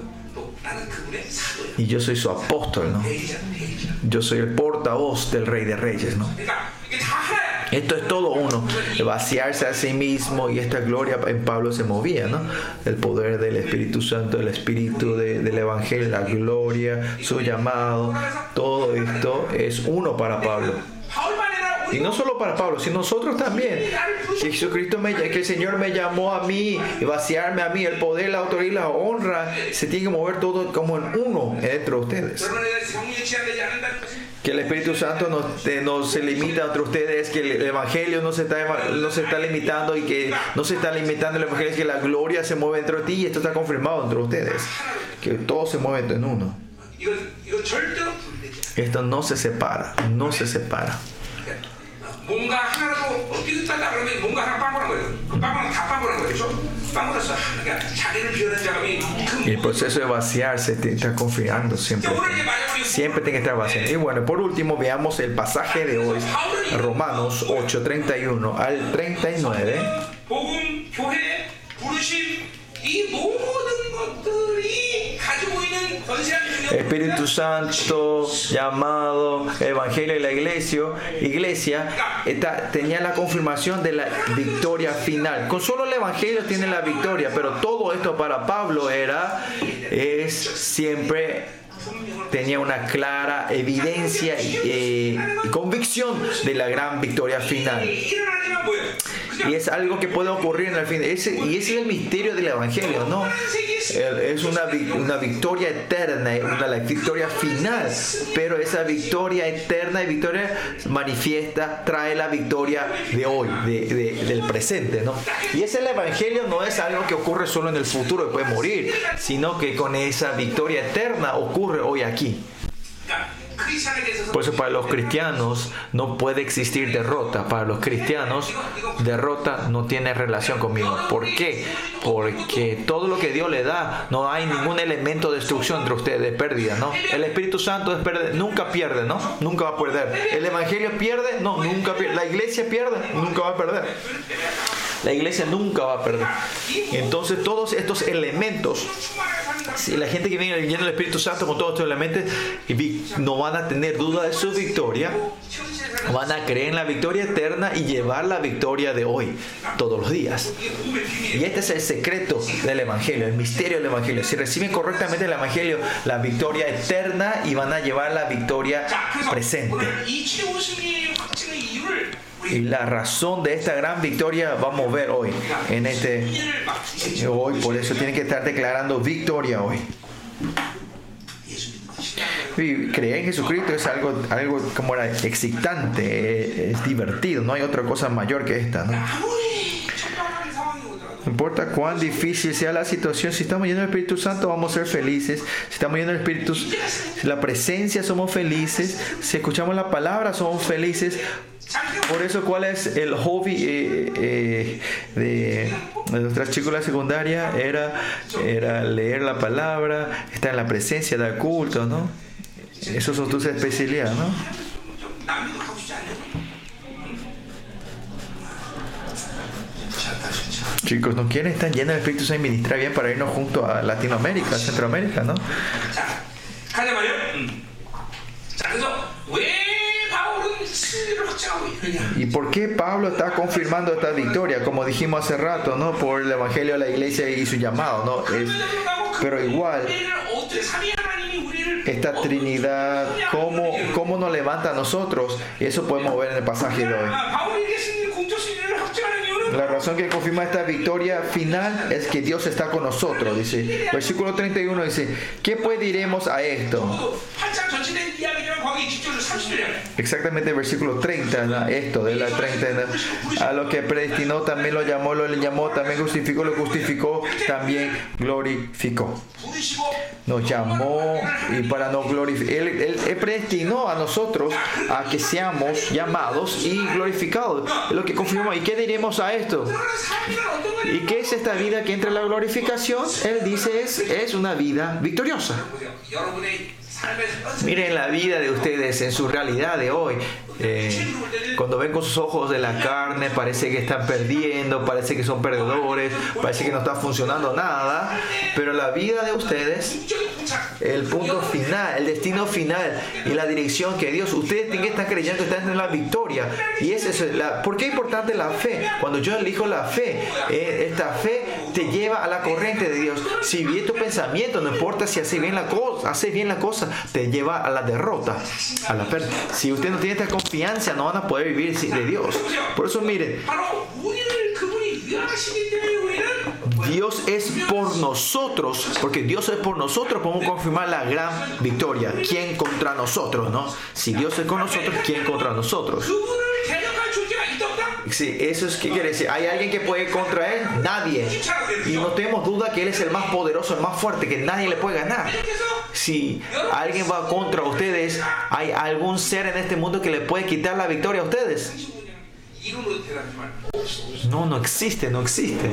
y yo soy su apóstol, ¿no? Yo soy el portavoz del Rey de Reyes, ¿no? Esto es todo uno, vaciarse a sí mismo y esta gloria en Pablo se movía, ¿no? El poder del Espíritu Santo, el Espíritu del Evangelio, la gloria, su llamado, todo esto es uno para Pablo. Y no solo para Pablo, sino nosotros también. Que Jesucristo me, que el Señor me llamó a mí, y vaciarme a mí, el poder, la autoridad y la honra se tiene que mover todo como en uno entre ustedes. Que el Espíritu Santo no, eh, se limita entre ustedes, que el Evangelio no se, está, limitando y que no se está limitando el Evangelio, que la gloria se mueve entre ti y esto está confirmado entre ustedes. Que todo se mueve en uno. Esto no se separa, no se separa. 그러니까 뭔가 하나라도 어떻게 따다 그러면 뭔가 하나 빵꾸난 거예요. 그 빵꾸는 다 빵꾸난 거예요. 그렇죠? 빵꾸났어. 그러니까 자기를 비워낸 자감이 Y el proceso de vaciarse te está confirmando siempre. 오늘 이제 마지막으로 Siempre tiene que estar vaciando. Y bueno, por último, veamos el pasaje de hoy, Romanos 8, 31 al 39. Espíritu Santo, llamado, Evangelio y la iglesia, iglesia tenía la confirmación de la victoria final. Con solo el Evangelio tiene la victoria, pero todo esto para Pablo era, es siempre tenía una clara evidencia eh, y, convicción de la gran victoria final. Y es algo que puede ocurrir en el fin. Y ese es el misterio del Evangelio, ¿no? Es una, una victoria eterna, una la victoria final. Pero esa victoria eterna y victoria manifiesta, trae la victoria de hoy, de, del presente, ¿no? Y ese el Evangelio no es algo que ocurre solo en el futuro después puede morir, sino que con esa victoria eterna ocurre hoy aquí aquí. Por eso para los cristianos no puede existir derrota. Para los cristianos derrota no tiene relación conmigo. ¿Por qué? Porque todo lo que Dios le da no hay ningún elemento de destrucción entre ustedes, de pérdida, ¿no? El Espíritu Santo es nunca pierde, ¿no? Nunca va a perder. El Evangelio pierde, no, nunca pierde. La iglesia pierde, nunca va a perder. La iglesia nunca va a perder. Entonces todos estos elementos, si la gente que viene llena del Espíritu Santo con todos estos elementos, no van a tener duda de su victoria. Van a creer en la victoria eterna y llevar la victoria de hoy, todos los días. Y este es el secreto del Evangelio, el misterio del Evangelio. Si reciben correctamente el Evangelio, la victoria eterna y van a llevar la victoria presente. Y la razón de esta gran victoria vamos a ver hoy. En este, hoy, por eso tiene que estar declarando victoria hoy. Y creer en Jesucristo es algo, algo como era excitante, es, divertido, no hay otra cosa mayor que esta. ¿no? Importa cuán difícil sea la situación, si estamos llenos del Espíritu Santo vamos a ser felices. Si estamos llenos del Espíritu, la presencia somos felices. Si escuchamos la palabra somos felices. Por eso, ¿cuál es el hobby eh, eh, de, de, nuestras chicas de la secundaria? Era, era leer la palabra, estar en la presencia, dar culto, ¿no? Esas son tus especialidades, ¿no? Chicos, ¿no quieren? Están llenos de Espíritu Santo ministrar bien para irnos junto a Latinoamérica, Centroamérica, ¿no? ¿Y por qué Pablo está confirmando esta victoria? Como dijimos hace rato, ¿no? Por el Evangelio a la iglesia y su llamado, ¿no? Pero igual, esta Trinidad, ¿cómo, ¿cómo nos levanta a nosotros? Y eso podemos ver en el pasaje de hoy. La razón que confirma esta victoria final es que Dios está con nosotros, dice. Versículo 31 dice, ¿qué pues diremos a esto? Exactamente el versículo 30, esto de la 30. A los que predestinó también lo llamó, lo llamó, también justificó, lo justificó, también glorificó. Nos llamó y para no glorificar, él, predestinó a nosotros a que seamos llamados y glorificados. Lo que confirmó. ¿Y qué diremos a esto? ¿Y qué es esta vida que entra en la glorificación? Él dice es, es una vida victoriosa. Miren la vida de ustedes en su realidad de hoy. Eh, cuando ven con sus ojos de la carne, parece que están perdiendo, parece que son perdedores, parece que no está funcionando nada. Pero la vida de ustedes, el punto final, el destino final y la dirección que Dios, ustedes en que están creyendo, están en la victoria. Y es. La, ¿Por qué es importante la fe? Cuando yo elijo la fe, eh, esta fe te lleva a la corriente de Dios. Si bien tu pensamiento, no importa si hace bien la cosa, hace bien la cosa, te lleva a la derrota, a la pérdida. Si usted no tiene esta confianza, no van a poder vivir de Dios. Por eso miren, Dios es por nosotros, porque Dios es por nosotros, podemos confirmar la gran victoria. ¿Quién contra nosotros, no? Si Dios es con nosotros, ¿quién contra nosotros? Sí, eso es que quiere decir. ¿Hay alguien que puede contra él? Nadie. Y no tenemos duda que él es el más poderoso, el más fuerte, que nadie le puede ganar. Si alguien va contra ustedes, ¿hay algún ser en este mundo que le puede quitar la victoria a ustedes? No, no existe, no existe.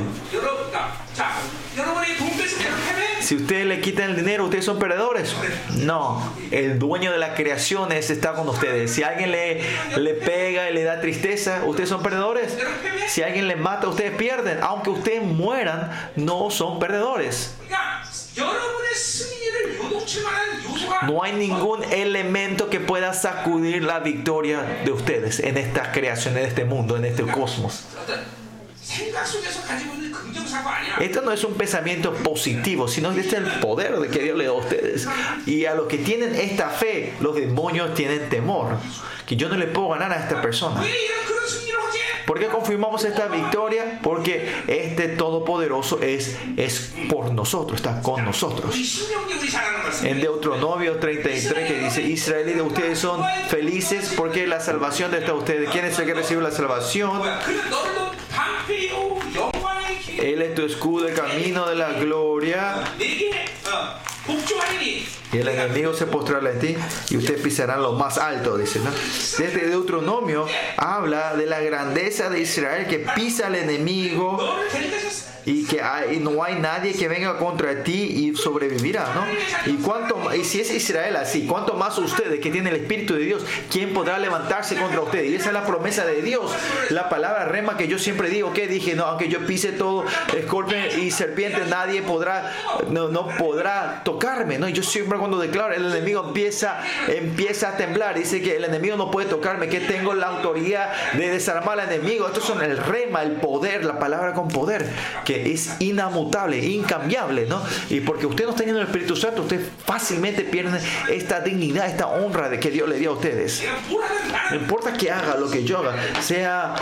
Si ustedes le quitan el dinero, ustedes son perdedores. No, el dueño de las creaciones está con ustedes. Si alguien le, le pega y le da tristeza, ustedes son perdedores. Si alguien le mata, ustedes pierden. Aunque ustedes mueran, no son perdedores. No hay ningún elemento que pueda sacudir la victoria de ustedes en esta creación, en este mundo, en este cosmos. Esto no es un pensamiento positivo, sino que es el poder de que Dios le da a ustedes. Y a los que tienen esta fe, los demonios tienen temor. Que yo no le puedo ganar a esta persona. ¿Por qué confirmamos esta victoria? Porque este Todopoderoso es, es por nosotros, está con nosotros. En Deuteronomio 33 que dice, Israel y de ustedes son felices porque la salvación está a ustedes. ¿Quién es el que recibe la salvación? Él es tu escudo, el camino de la gloria. Y el enemigo se postrará en ti y usted pisarán lo más alto, dice. ¿no? Desde este Deuteronomio habla de la grandeza de Israel que pisa al enemigo y que hay- no hay nadie que venga contra ti y sobrevivirá, ¿no? Y cuánto ma- y si es Israel así, cuánto más ustedes que tienen el espíritu de Dios, quién podrá levantarse contra ustedes. Y esa es la promesa de Dios. La palabra rema que yo siempre digo, que dije, no, aunque yo pise todo escorpión y serpiente, nadie podrá no, no podrá tocarme, ¿no? Y yo siempre cuando declaro, el enemigo empieza empieza a temblar, dice que el enemigo no puede tocarme, que tengo la autoridad de desarmar al enemigo. Estos son el rema, el poder, la palabra con poder, que es inamutable, incambiable, ¿no? Y porque usted no está en el Espíritu Santo, usted fácilmente pierde esta dignidad, esta honra de que Dios le dio a ustedes. No importa que haga lo que yo haga, sea...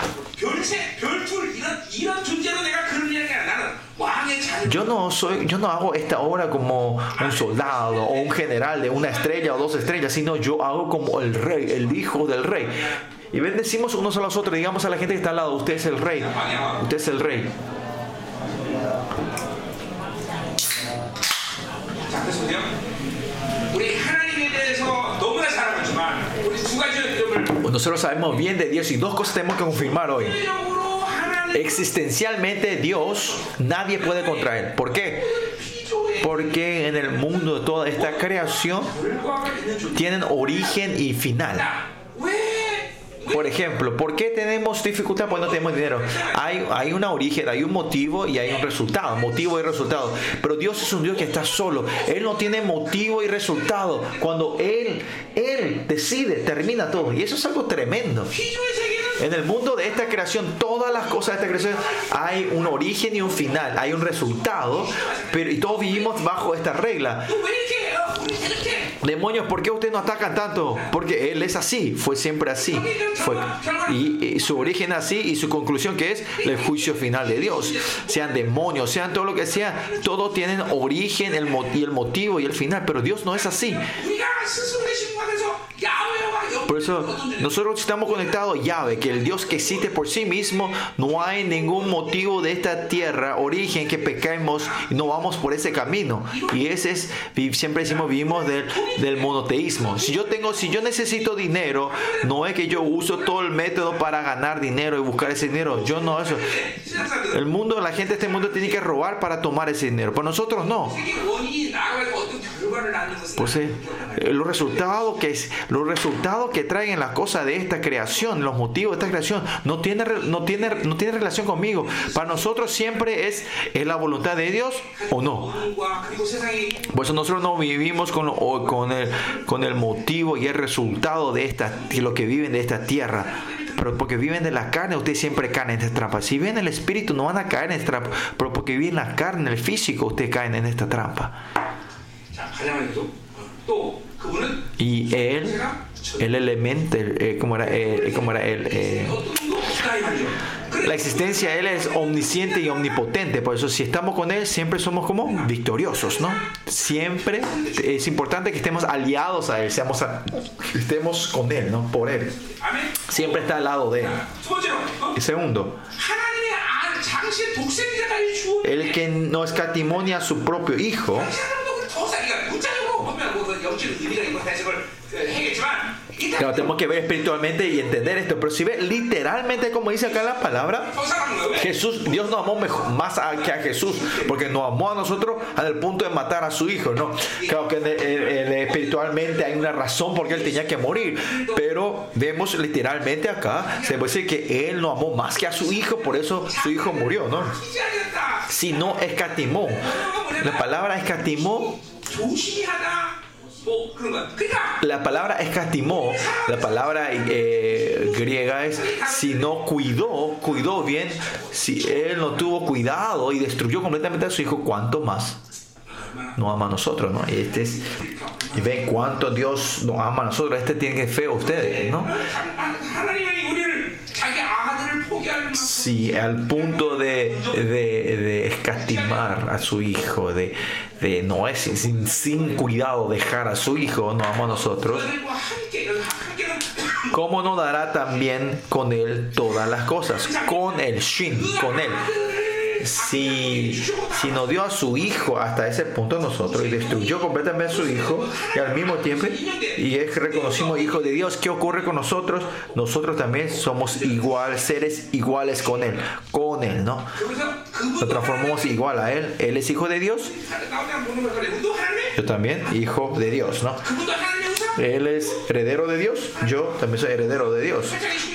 Yo no soy, yo no hago esta obra como un soldado o un general de una estrella o dos estrellas, sino yo hago como el rey, el hijo del rey. Y bendecimos unos a los otros, digamos a la gente que está al lado, usted es el rey, usted es el rey. 자, 그래서 보세요. 우리 하나님에 대해서 너무나 잘 알고 있지만 우리 두 가지 점을 nosotros sabemos bien de Dios y dos cosas tenemos que confirmar hoy. 영적으로 하나님 Existencialmente Dios, nadie puede contra Él. ¿Por qué? 피조의 Porque en el mundo toda esta creación 결과가 있는 존재. tienen origen y final. Por ejemplo, ¿por qué tenemos dificultad? Pues no tenemos dinero. Hay, hay una origen, hay un motivo y hay un resultado. Motivo y resultado. Pero Dios es un Dios que está solo. Él no tiene motivo y resultado. Cuando Él, Él decide, termina todo. Y eso es algo tremendo. En el mundo de esta creación, todas las cosas de esta creación, hay un origen y un final, hay un resultado, pero y todos vivimos bajo esta regla. Demonios, ¿por qué ustedes no atacan tanto? Porque él es así, fue siempre así. Fue, y, su origen así y su conclusión que es el juicio final de Dios. Sean demonios, sean todo lo que sea, todos tienen origen el, y el motivo y el final, pero Dios no es así. Por eso nosotros estamos conectados a Yahweh, que el Dios que existe por sí mismo, no hay ningún motivo de esta tierra, origen, que pequemos y no vamos por ese camino. Y ese es, siempre decimos, vivimos del del monoteísmo. Si yo tengo, si yo necesito dinero, no es que yo uso todo el método para ganar dinero y buscar ese dinero. Yo no eso. El mundo, la gente de este mundo tiene que robar para tomar ese dinero. Pero nosotros no. Pues eh, los resultados que los resultados que traen las cosas de esta creación, los motivos de esta creación, no tiene, no tiene, no tiene relación conmigo. Para nosotros siempre es, es la voluntad de Dios o no. Por eso nosotros no vivimos con, con, el, con el motivo y el resultado de esta, de lo que viven de esta tierra pero porque viven de la carne, ustedes siempre caen en esta trampa. Si viven el espíritu, no van a caer en esta trampa, pero porque viven la carne, el físico, ustedes caen en esta trampa. Y él, el elemento, como era, como era él, la existencia de él es omnisciente y omnipotente. Por eso si estamos con él, siempre somos como victoriosos, ¿no? Siempre es importante que estemos aliados a él, seamos estemos con él, ¿no? Por él. Siempre está al lado de él. Segundo, el que no escatimonia a su propio hijo, 사람도 더 사기가 문자적으로 보면 뭐그 영적 의미가 있고 해석을 그 해겠지만 일단 claro, tenemos que ver espiritualmente y entender esto. Pero si ve literalmente, como dice acá la palabra, 더 사랑하는 거예요. 왜? Jesús, Dios nos amó mejor- más a- que a Jesús, porque nos amó a nosotros al punto de matar a su hijo, ¿no? Claro que en- en- en- espiritualmente hay una razón por qué él tenía que morir, pero vemos literalmente acá, se puede decir que él no amó más que a su hijo, por eso su hijo murió, ¿no? si no escatimó. La palabra escatimó. La palabra escatimó, la palabra eh, griega es si no cuidó, cuidó bien, si él no tuvo cuidado y destruyó completamente a su hijo, ¿cuánto más? No ama a nosotros, ¿no? Y este es, y ven cuánto Dios nos ama a nosotros, este tiene fe a ustedes, ¿no? Sí, al punto de, de, de escatimar a su hijo, de, de no es sin, sin cuidado dejar a su hijo, no vamos nosotros. ¿Cómo no dará también con él todas las cosas? Con el Shin, con él si, si no dio a su hijo hasta ese punto nosotros y destruyó completamente a su hijo y al mismo tiempo y es que reconocimos hijo de Dios, ¿qué ocurre con nosotros? Nosotros también somos igual, seres iguales con Él, con Él, ¿no? Nos transformamos igual a Él, Él es hijo de Dios, yo también, hijo de Dios, ¿no? Él es heredero de Dios, yo también soy heredero de Dios.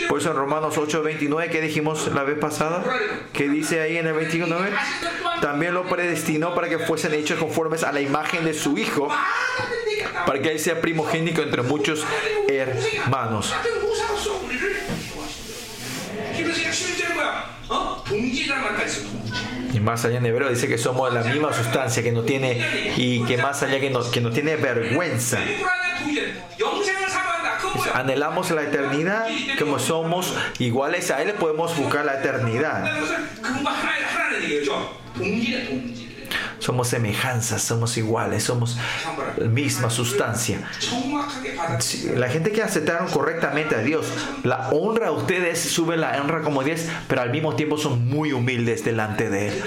Por eso en Romanos 8, 29, que dijimos la vez pasada, que dice ahí en el 29, también lo predestinó para que fuesen hechos conformes a la imagen de su Hijo, para que Él sea primogénico entre muchos hermanos. Y más allá en hebreo dice que somos la misma sustancia, que no tiene, y que más allá que no, que no tiene vergüenza. Anhelamos la eternidad, como somos iguales a Él, podemos buscar la eternidad. Somos semejanzas, somos iguales, somos la misma sustancia. La gente que aceptaron correctamente a Dios, la honra a ustedes, sube la honra como 10, pero al mismo tiempo son muy humildes delante de Él.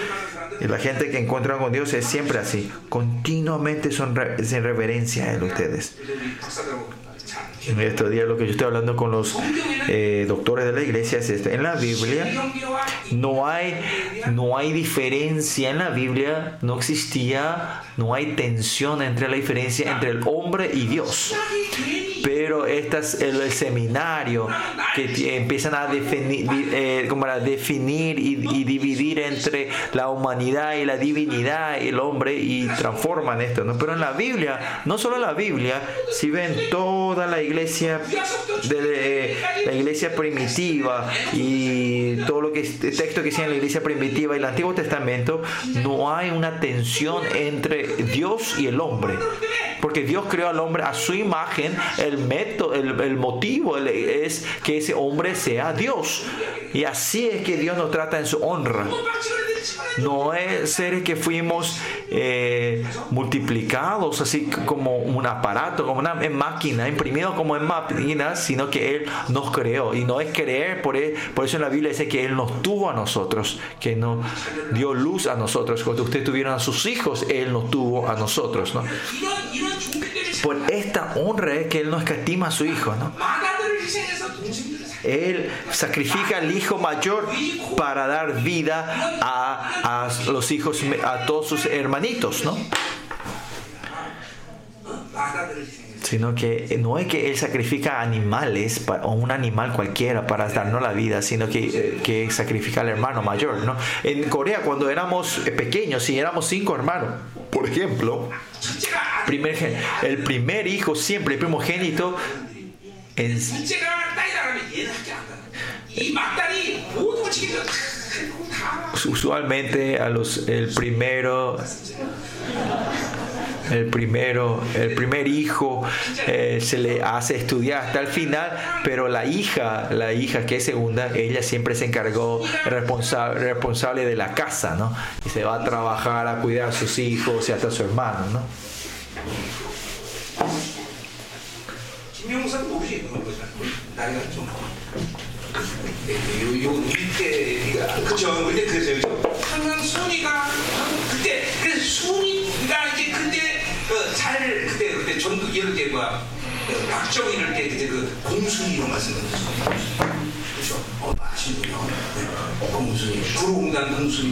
Y la gente que encuentra con Dios es siempre así, continuamente son re- sin reverencia a ustedes en estos días lo que yo estoy hablando con los eh, doctores de la iglesia es esto. En la Biblia no hay, no hay diferencia, en la Biblia no existía, no hay tensión entre la diferencia entre el hombre y Dios. Pero este es el, seminario que empiezan a eh, definir, como a definir y, dividir entre la humanidad y la divinidad, el hombre, y transforman esto. ¿no? Pero en la Biblia, no solo la Biblia, si ven toda la iglesia, iglesia de la iglesia primitiva y todo lo que texto que sea en la iglesia primitiva y el Antiguo Testamento, no hay una tensión entre Dios y el hombre. Porque Dios creó al hombre a su imagen, el método, el, el motivo es que ese hombre sea Dios. Y así es que Dios nos trata en su honra. No es seres que fuimos eh, multiplicados así como un aparato, como una máquina, imprimido como como en Mapina, sino que Él nos creó. Y no es creer, por, él, por eso en la Biblia dice que Él nos tuvo a nosotros, que nos dio luz a nosotros. Cuando ustedes tuvieron a sus hijos, Él nos tuvo a nosotros. ¿no? Por esta honra es que Él nos escatima a su hijo. ¿no? Él sacrifica al hijo mayor para dar vida a, a los hijos, a todos sus hermanitos, ¿no? sino que no es que Él sacrifica animales o un animal cualquiera para darnos la vida, sino que, que sacrifica al hermano mayor. ¿no? En Corea, cuando éramos pequeños, si éramos cinco hermanos, por ejemplo, el primer hijo, siempre el primogénito, en, usualmente a los el primero el primero el primer hijo eh, se le hace estudiar hasta el final pero la hija la hija que es segunda ella siempre se encargó responsable responsable de la casa no y se va a trabajar a cuidar a sus hijos y hasta a su hermano no 김용사는 모르지 그런 거잖아. 나이가 좀. 요, 요, 이때가, 그쵸. 근데 그래서 항상 순이가, 그때, 그래서 순이가 이제 그때, 어, 잘, 그때, 그때 전국 이럴 때 뭐야, 어, 박정 이럴 때 그때 그 공순이 이런 말 쓰는 거죠. 그죠? 어, 아시는군요. 네. 공순이, 구로공단 공순이.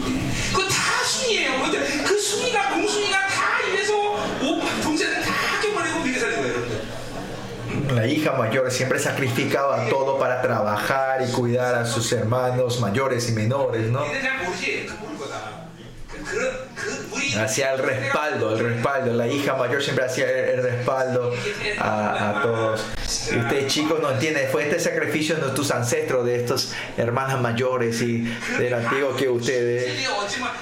그거 다 순이에요. 근데 그 순이가, 공순이가 다 이래서 오빠, 동생을 다 학교 보내고 미래 사는 거예요, 여러분들. la hija mayor siempre sacrificaba todo para trabajar y cuidar a sus hermanos mayores y menores no hacía el respaldo, el respaldo. La hija mayor siempre hacía el, respaldo a, todos. Y ustedes chicos no entienden, fue este sacrificio de tus ancestros, de estas hermanas mayores y del antiguo que ustedes,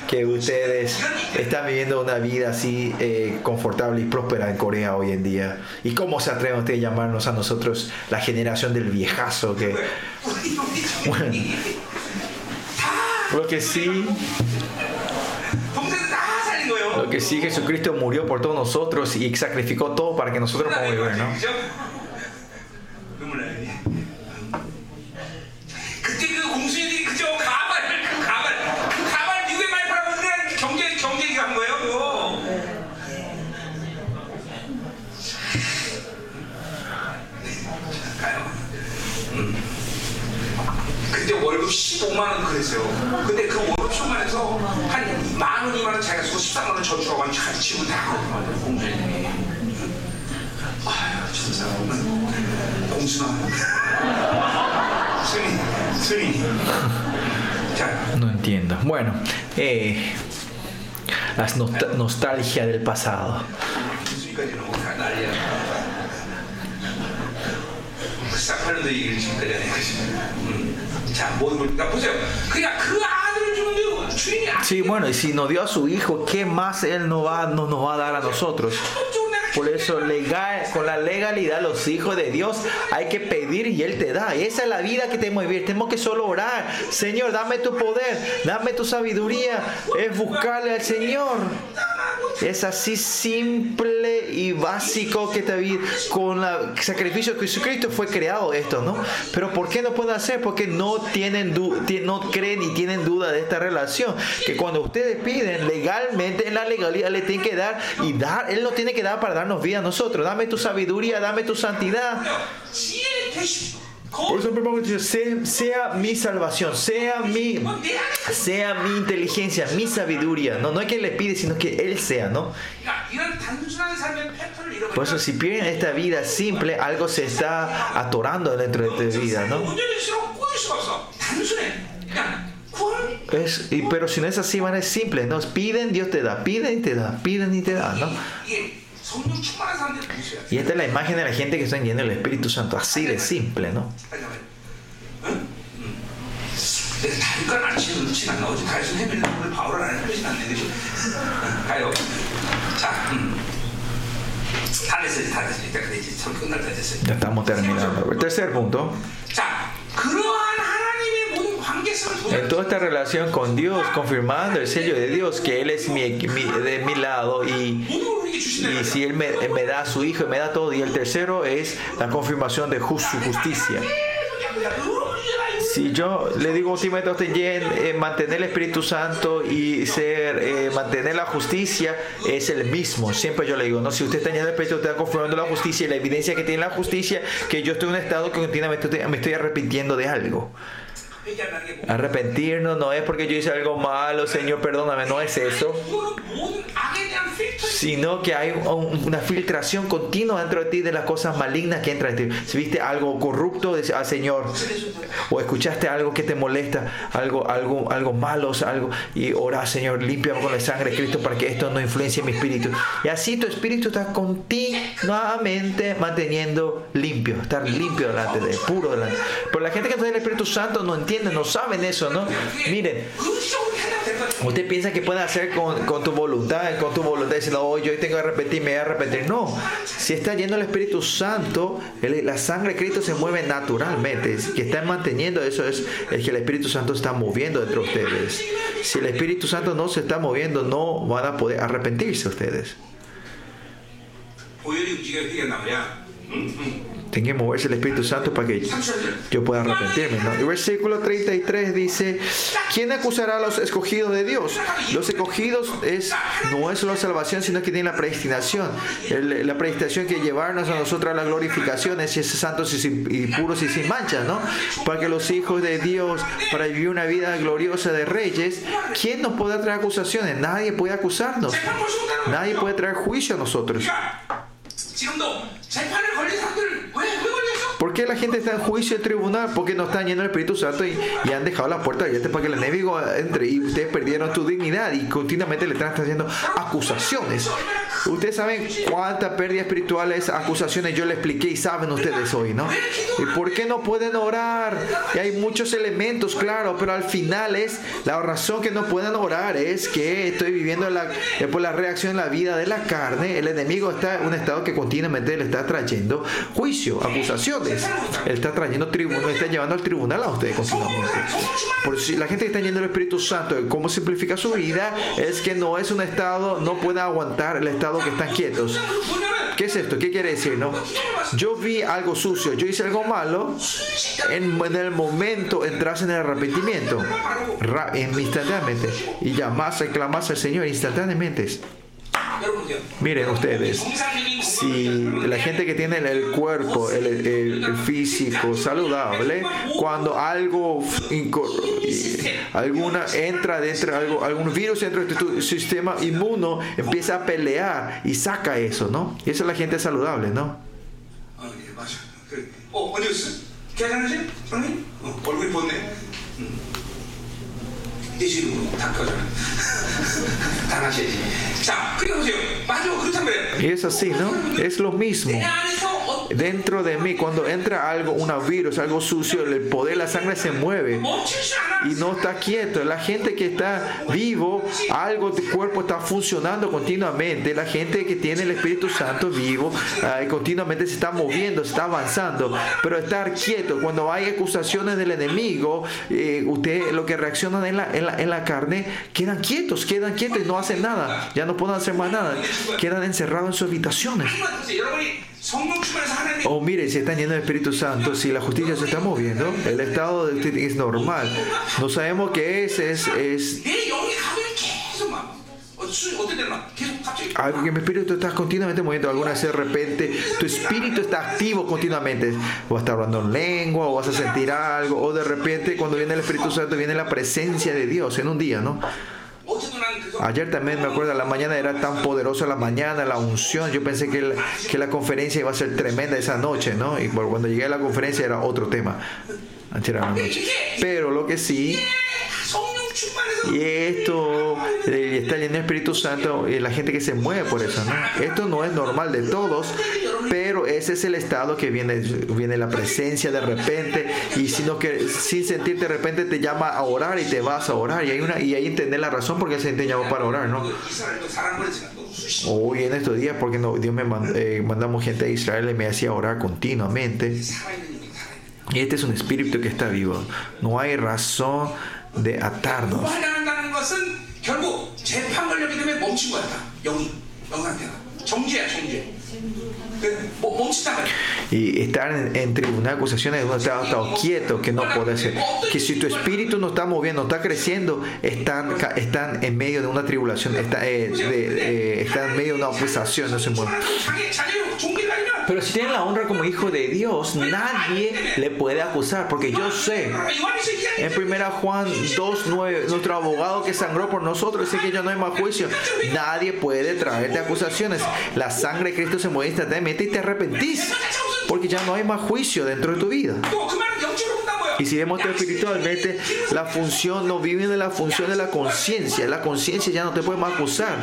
que ustedes están viviendo una vida así eh, confortable y próspera en Corea hoy en día. ¿Y cómo se atreven ustedes a llamarnos a nosotros la generación del viejazo? Que, bueno, que sí que sí, Jesucristo murió por todos nosotros y sacrificó todo para que nosotros podamos vivir, ¿no? 그때 월급 15만 원 그랬어요. 근데 그 월급 15만 원에서 한 만 원, 2만 원 자기가 쓰고 13만 원 저축하고 한 치고 다 하거든요. 공주님이. 아유, 진짜. 공순아. 순이, 순이. 자, No entiendo. Bueno, eh, las nostal- nostalgia del pasado. 순이까지 너무 다 난리야. 싹하는데 얘기를 지금까지 하네. 그치? 음. 자, 모든 걸, 그러니까 보세요. 그냥 그 아 Sí, bueno, y si nos dio a su hijo, ¿qué más Él no, va, no nos va a dar a nosotros? Por eso legal, con la legalidad los hijos de Dios hay que pedir y Él te da. Esa es la vida que tenemos que vivir. Tenemos que solo orar. Señor, dame tu poder, dame tu sabiduría. Es buscarle al Señor. Es así simple y básico que te vi con el sacrificio de Jesucristo fue creado esto, ¿no? Pero ¿por qué no pueden hacer? Porque no tienen no creen y tienen duda de esta relación. Que cuando ustedes piden legalmente en la legalidad le tienen que dar y dar, él no tiene que dar para dar darnos vida a nosotros. Dame tu sabiduría, dame tu santidad. Por eso el sea, sea mi salvación, sea mi, sea mi inteligencia, mi sabiduría. No, no es que le pide, sino que Él sea, ¿no? Por eso si pierden esta vida simple, algo se está atorando dentro de tu vida, ¿no? Es, pero si no es así, van simple, ¿no? Piden, Dios te da, piden y te da, piden y te da, ¿no? Y esta es la imagen de la gente que está llena del Espíritu Santo, así de simple, ¿no? Ya estamos terminando. El tercer punto. En toda esta relación con Dios, confirmando el sello de Dios, que Él es mi, de mi lado y, y si Él me, da a su Hijo, me da todo. Y el tercero es la confirmación de su justicia. Si yo le digo a Timoteo eh, mantener el Espíritu Santo y ser, eh, mantener la justicia es el mismo. Siempre yo le digo, no, si usted está lleno de Espíritu, usted está confirmando la justicia y la evidencia que tiene la justicia, que yo estoy en un estado que continuamente me estoy arrepintiendo de algo. Arrepentirnos no es porque yo hice algo malo, Señor, perdóname, no es eso. Sino que hay una filtración continua dentro de ti de las cosas malignas que entran en ti. Si viste algo corrupto, al ah, Señor, o escuchaste algo que te molesta, algo, algo, algo malo, algo, y ora, Señor, limpia con la sangre de Cristo para que esto no influencie mi espíritu. Y así tu espíritu está continuamente manteniendo limpio, estar limpio delante de él, puro delante. Pero la gente que no tiene el Espíritu Santo no entiende no saben eso, ¿no? Miren, usted piensa que puede hacer con, con tu voluntad, con tu voluntad, diciendo, oh, yo tengo que arrepentir, me voy a arrepentir. No, si está yendo el Espíritu Santo, la sangre de Cristo se mueve naturalmente. Que están manteniendo eso es el que el Espíritu Santo está moviendo dentro de ustedes. Si el Espíritu Santo no se está moviendo, no van a poder arrepentirse ustedes. Tiene que moverse el Espíritu Santo para que yo pueda arrepentirme. ¿no? El versículo 33 dice, ¿quién acusará a los escogidos de Dios? Los escogidos es, no es solo salvación, sino que tiene la predestinación. la predestinación que llevarnos a nosotros a la glorificación es santos y, puros y sin mancha, ¿no? Para que los hijos de Dios, para vivir una vida gloriosa de reyes, ¿quién nos puede traer acusaciones? Nadie puede acusarnos. Nadie puede traer juicio a nosotros. ¿Por qué la gente está en juicio de tribunal? Porque no están yendo el Espíritu Santo y, han dejado la puerta abierta para que el enemigo entre y ustedes perdieron su dignidad y continuamente le están haciendo acusaciones. Ustedes saben cuántas pérdidas espirituales, acusaciones yo le expliqué y saben ustedes hoy, ¿no? ¿Y por qué no pueden orar? Y hay muchos elementos, claro, pero al final es la razón que no pueden orar es que estoy viviendo la, por la reacción en la vida de la carne. El enemigo está en un estado que continuamente le está trayendo juicio, acusaciones. Él está trayendo tribunal, está llevando al tribunal a ustedes continuamente. Por si la gente está yendo al Espíritu Santo, cómo simplifica su vida, es que no es un estado, no puede aguantar el estado que están quietos. ¿Qué es esto? ¿Qué quiere decir? No? Yo vi algo sucio, yo hice algo malo, en, el momento entras en el arrepentimiento, instantáneamente, y llamas, reclamas al Señor instantáneamente. Miren ustedes, si la gente que tiene el cuerpo, el, físico saludable, cuando algo alguna entra dentro algo, algún virus dentro de tu sistema inmuno, empieza a pelear y saca eso, ¿no? Y esa es la gente saludable, ¿no? Y es así, ¿no? Es lo mismo dentro de mí, cuando entra algo, un virus, algo sucio, el poder, la sangre se mueve y no está quieto. La gente que está vivo, algo del cuerpo está funcionando continuamente. La gente que tiene el Espíritu Santo vivo, eh, continuamente se está moviendo, se está avanzando. Pero estar quieto, cuando hay acusaciones del enemigo, eh, usted lo que reaccionan en la, en la, en la carne, quedan quietos, quedan quietos y no hacen nada. Ya no pueden hacer más nada. Quedan encerrados en sus habitaciones. Oh, mire, se están yendo el Espíritu Santo. Si la justicia se está moviendo, el estado de usted es normal. No sabemos qué es, es, es algo que mi espíritu está continuamente moviendo, alguna vez de repente tu espíritu está activo continuamente, vas a estar hablando en lengua o vas a sentir algo, o de repente cuando viene el Espíritu Santo viene la presencia de Dios en un día, ¿no? Ayer también me acuerdo, la mañana era tan poderosa la mañana, la unción. Yo pensé que la, que la conferencia iba a ser tremenda esa noche, ¿no? Y cuando llegué a la conferencia era otro tema. Pero lo que sí y esto, está lleno de Espíritu Santo y la gente que se mueve por eso, ¿no? Esto no es normal de todos, pero ese es el estado que viene, viene la presencia de repente y sino que, sin sentir de repente te llama a orar y te vas a orar y hay una y ahí entender la razón por qué se te llamó para orar, ¿no? Hoy en estos días, porque no, Dios me mand, eh, mandamos gente a Israel y me hacía orar continuamente. y Este es un espíritu que está vivo. No hay razón de atarnos. 결국 재판 걸렸기 때문에 멈춘 거야 다. 영이 영 상태가. 정죄야 정죄 Y estar entre una acusación de un estado quieto, que no puede ser. Que si tu espíritu no está moviendo, no está creciendo, están, están en medio de una tribulación, está, eh, eh, están en medio de una acusación, no se mueven. Pero si tienen la honra como hijo de Dios, nadie le puede acusar, porque yo sé, en 1 Juan 2.9, nuestro abogado que sangró por nosotros, dice que ya no hay más juicio, nadie puede traerte acusaciones. La sangre de Cristo se mueve instantáneamente y te arrepentís, porque ya no hay más juicio dentro de tu vida. Y si vemos esto espiritualmente, la función no vive de la función de la conciencia. La conciencia ya no te puede más acusar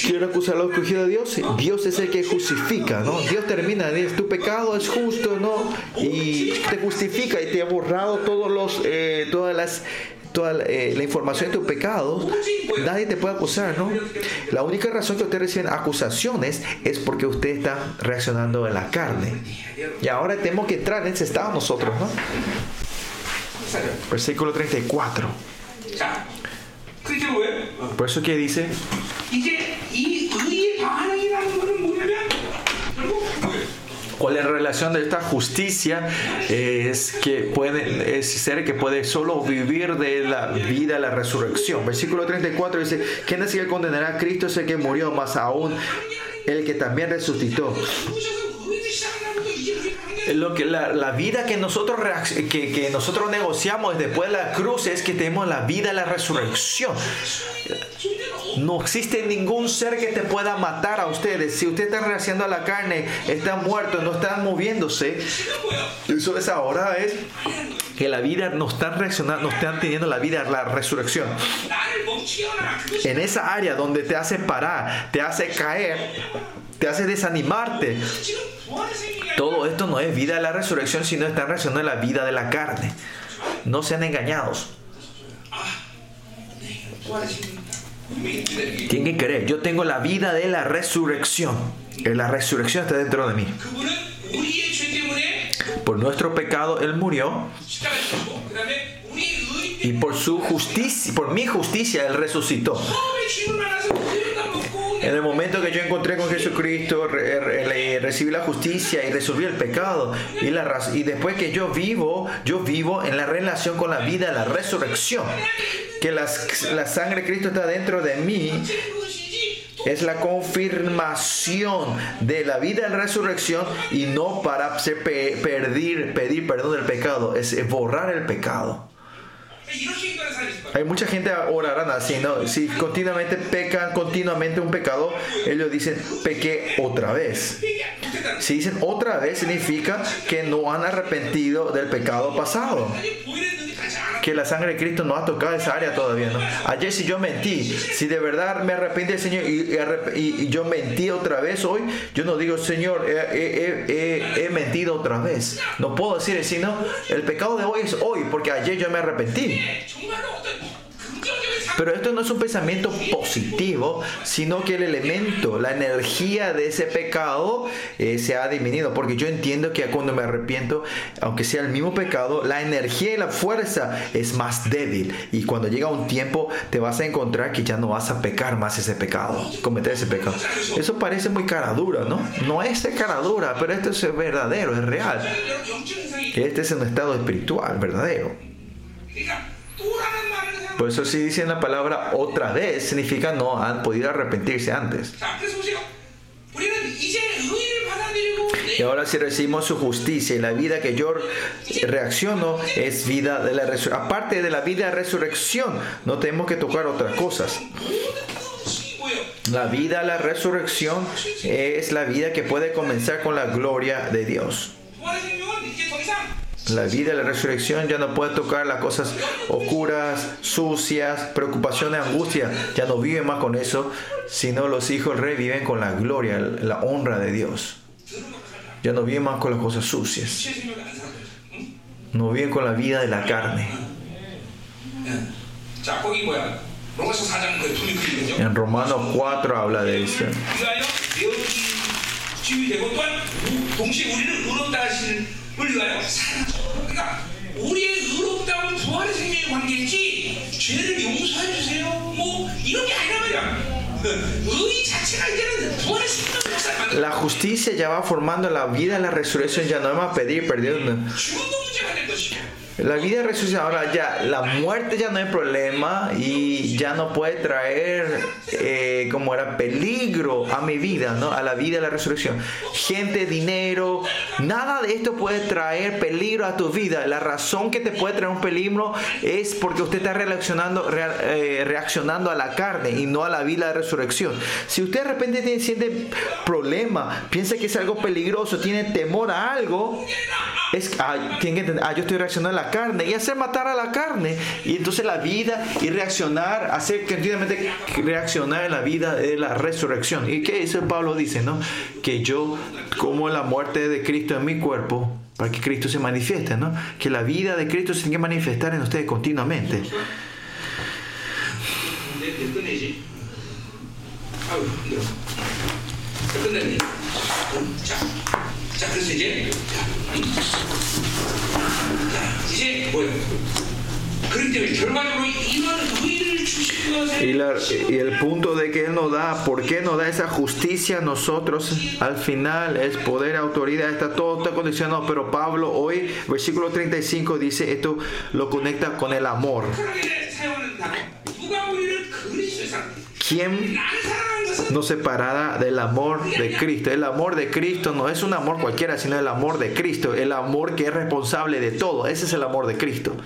quiero acusar a los escogidos de Dios. Dios es el que justifica, ¿no? Dios termina, dice, tu pecado es justo, ¿no? Y te justifica y te ha borrado todos los, eh, todas las toda eh, la, información de tus pecados, nadie te puede acusar, ¿no? La única razón que usted recibe acusaciones es porque usted está reaccionando en la carne. Y ahora tenemos que entrar en ese estado nosotros, ¿no? Versículo 34. Por eso que dice, 반응이라는 거는 뭐냐면 결국 뭐예요? ¿Cuál es la relación de esta justicia? Es que puede, es ser que puede solo vivir de la vida, la resurrección. Versículo 34 dice, ¿quién es el que condenará a Cristo? Es el que murió, más aún el que también resucitó. 죽으셔서 의를 시작하는 거 이게 의의 반응이에요. Lo que la, la vida que nosotros reac- que, que nosotros negociamos después de la cruz es que tenemos la vida, la resurrección. no existe ningún ser que te pueda matar a ustedes. Si usted está reaccionando a la carne, está muerto, no está moviéndose. Eso es ahora, es que la vida no está reaccionando, no están teniendo la vida, la resurrección. En esa área donde te hace parar, te hace caer, te hace desanimarte. Todo esto no es vida de la resurrección, sino están reaccionando a la vida de la carne. No sean engañados. ¿Quién que querer? Yo tengo la vida de la resurrección. Eh, la resurrección está dentro de mí. Por nuestro pecado Él murió. Y por su justicia, por mi justicia, Él resucitó. En el momento que yo encontré con Jesucristo, recibí la justicia y resolví el pecado. Y, la, y después que yo vivo, yo vivo en la relación con la vida, la resurrección. Que la sangre de Cristo está dentro de mí es la confirmación de la vida en resurrección y no para pedir, pedir perdón del pecado, es borrar el pecado. Hay mucha gente orarán así, ¿no? Si continuamente pecan, continuamente un pecado, ellos dicen, pequé otra vez. Si dicen otra vez, significa que no han arrepentido del pecado pasado. Que la sangre de Cristo no ha tocado esa área todavía. Ayer si yo mentí, si de verdad me arrepiente el Señor y, y, y, yo mentí otra vez hoy, yo no digo, Señor, he, he mentido otra vez. No puedo decir, sino el pecado de hoy es hoy, porque ayer yo me arrepentí. Pero esto no es un pensamiento positivo, sino que el elemento, la energía de ese pecado eh, se ha disminuido. Porque yo entiendo que cuando me arrepiento, aunque sea el mismo pecado, la energía y la fuerza es más débil. Y cuando llega un tiempo, te vas a encontrar que ya no vas a pecar más ese pecado, cometer ese pecado. Eso parece muy cara dura, ¿no? No es cara dura, pero esto es verdadero, es real. Este es un estado espiritual verdadero. Por pues eso si dicen la palabra otra vez, significa no han podido arrepentirse antes. Y ahora si recibimos su justicia y la vida que yo reacciono es vida de la resurrección. Aparte de la vida de resurrección, no tenemos que tocar otras cosas. La vida, la resurrección es la vida que puede comenzar con la gloria de Dios la vida, la resurrección ya no puede tocar las cosas oscuras, sucias, preocupaciones, angustias. Ya no vive más con eso, sino los hijos reviven con la gloria, la honra de Dios. Ya no viven más con las cosas sucias. No viven con la vida de la carne. En Romanos 4 habla de eso. 위하여 배우기 지휘되고 또한 동시에 우리는 의롭다 하시는 을 위하여 살아죠 그러니까 우리의 의롭다운 부활의 생명의 관계이지 죄를 용서해 주세요 뭐 이런 게 아니란 말이야 의 자체가 이제는 부활의 생명의 역사를 만든 La justicia ya va formando la vida de la resurrección. Ya no es más pedir perdón. La vida resurrección ahora ya, la muerte ya no es problema y ya no puede traer eh, como era peligro a mi vida, ¿no? A la vida de la resurrección. Gente, dinero, nada de esto puede traer peligro a tu vida. La razón que te puede traer un peligro es porque usted está reaccionando, rea- eh, reaccionando a la carne y no a la vida de resurrección. Si usted de repente tiene, siente problema, piensa que es algo peligroso, tiene temor a algo, es, ah, tiene que entender, ah, yo estoy reaccionando a la carne y hacer matar a la carne. Y entonces la vida y reaccionar, hacer continuamente reaccionar en la vida de la resurrección. ¿Y qué eso Pablo dice, no? Que yo como la muerte de Cristo en mi cuerpo para que Cristo se manifieste, ¿no? Que la vida de Cristo se tiene que manifestar en ustedes continuamente. Y, la- y el punto de que Él nos da, ¿por qué nos da esa justicia a nosotros? Al final es poder, autoridad, está todo está condicionado. Pero Pablo hoy, versículo 35, dice esto lo conecta con el amor. ¿Quién nos separará del amor de Cristo? El amor de Cristo no es un amor cualquiera, sino el amor de Cristo, el amor que es responsable de todo. Ese es el amor de Cristo.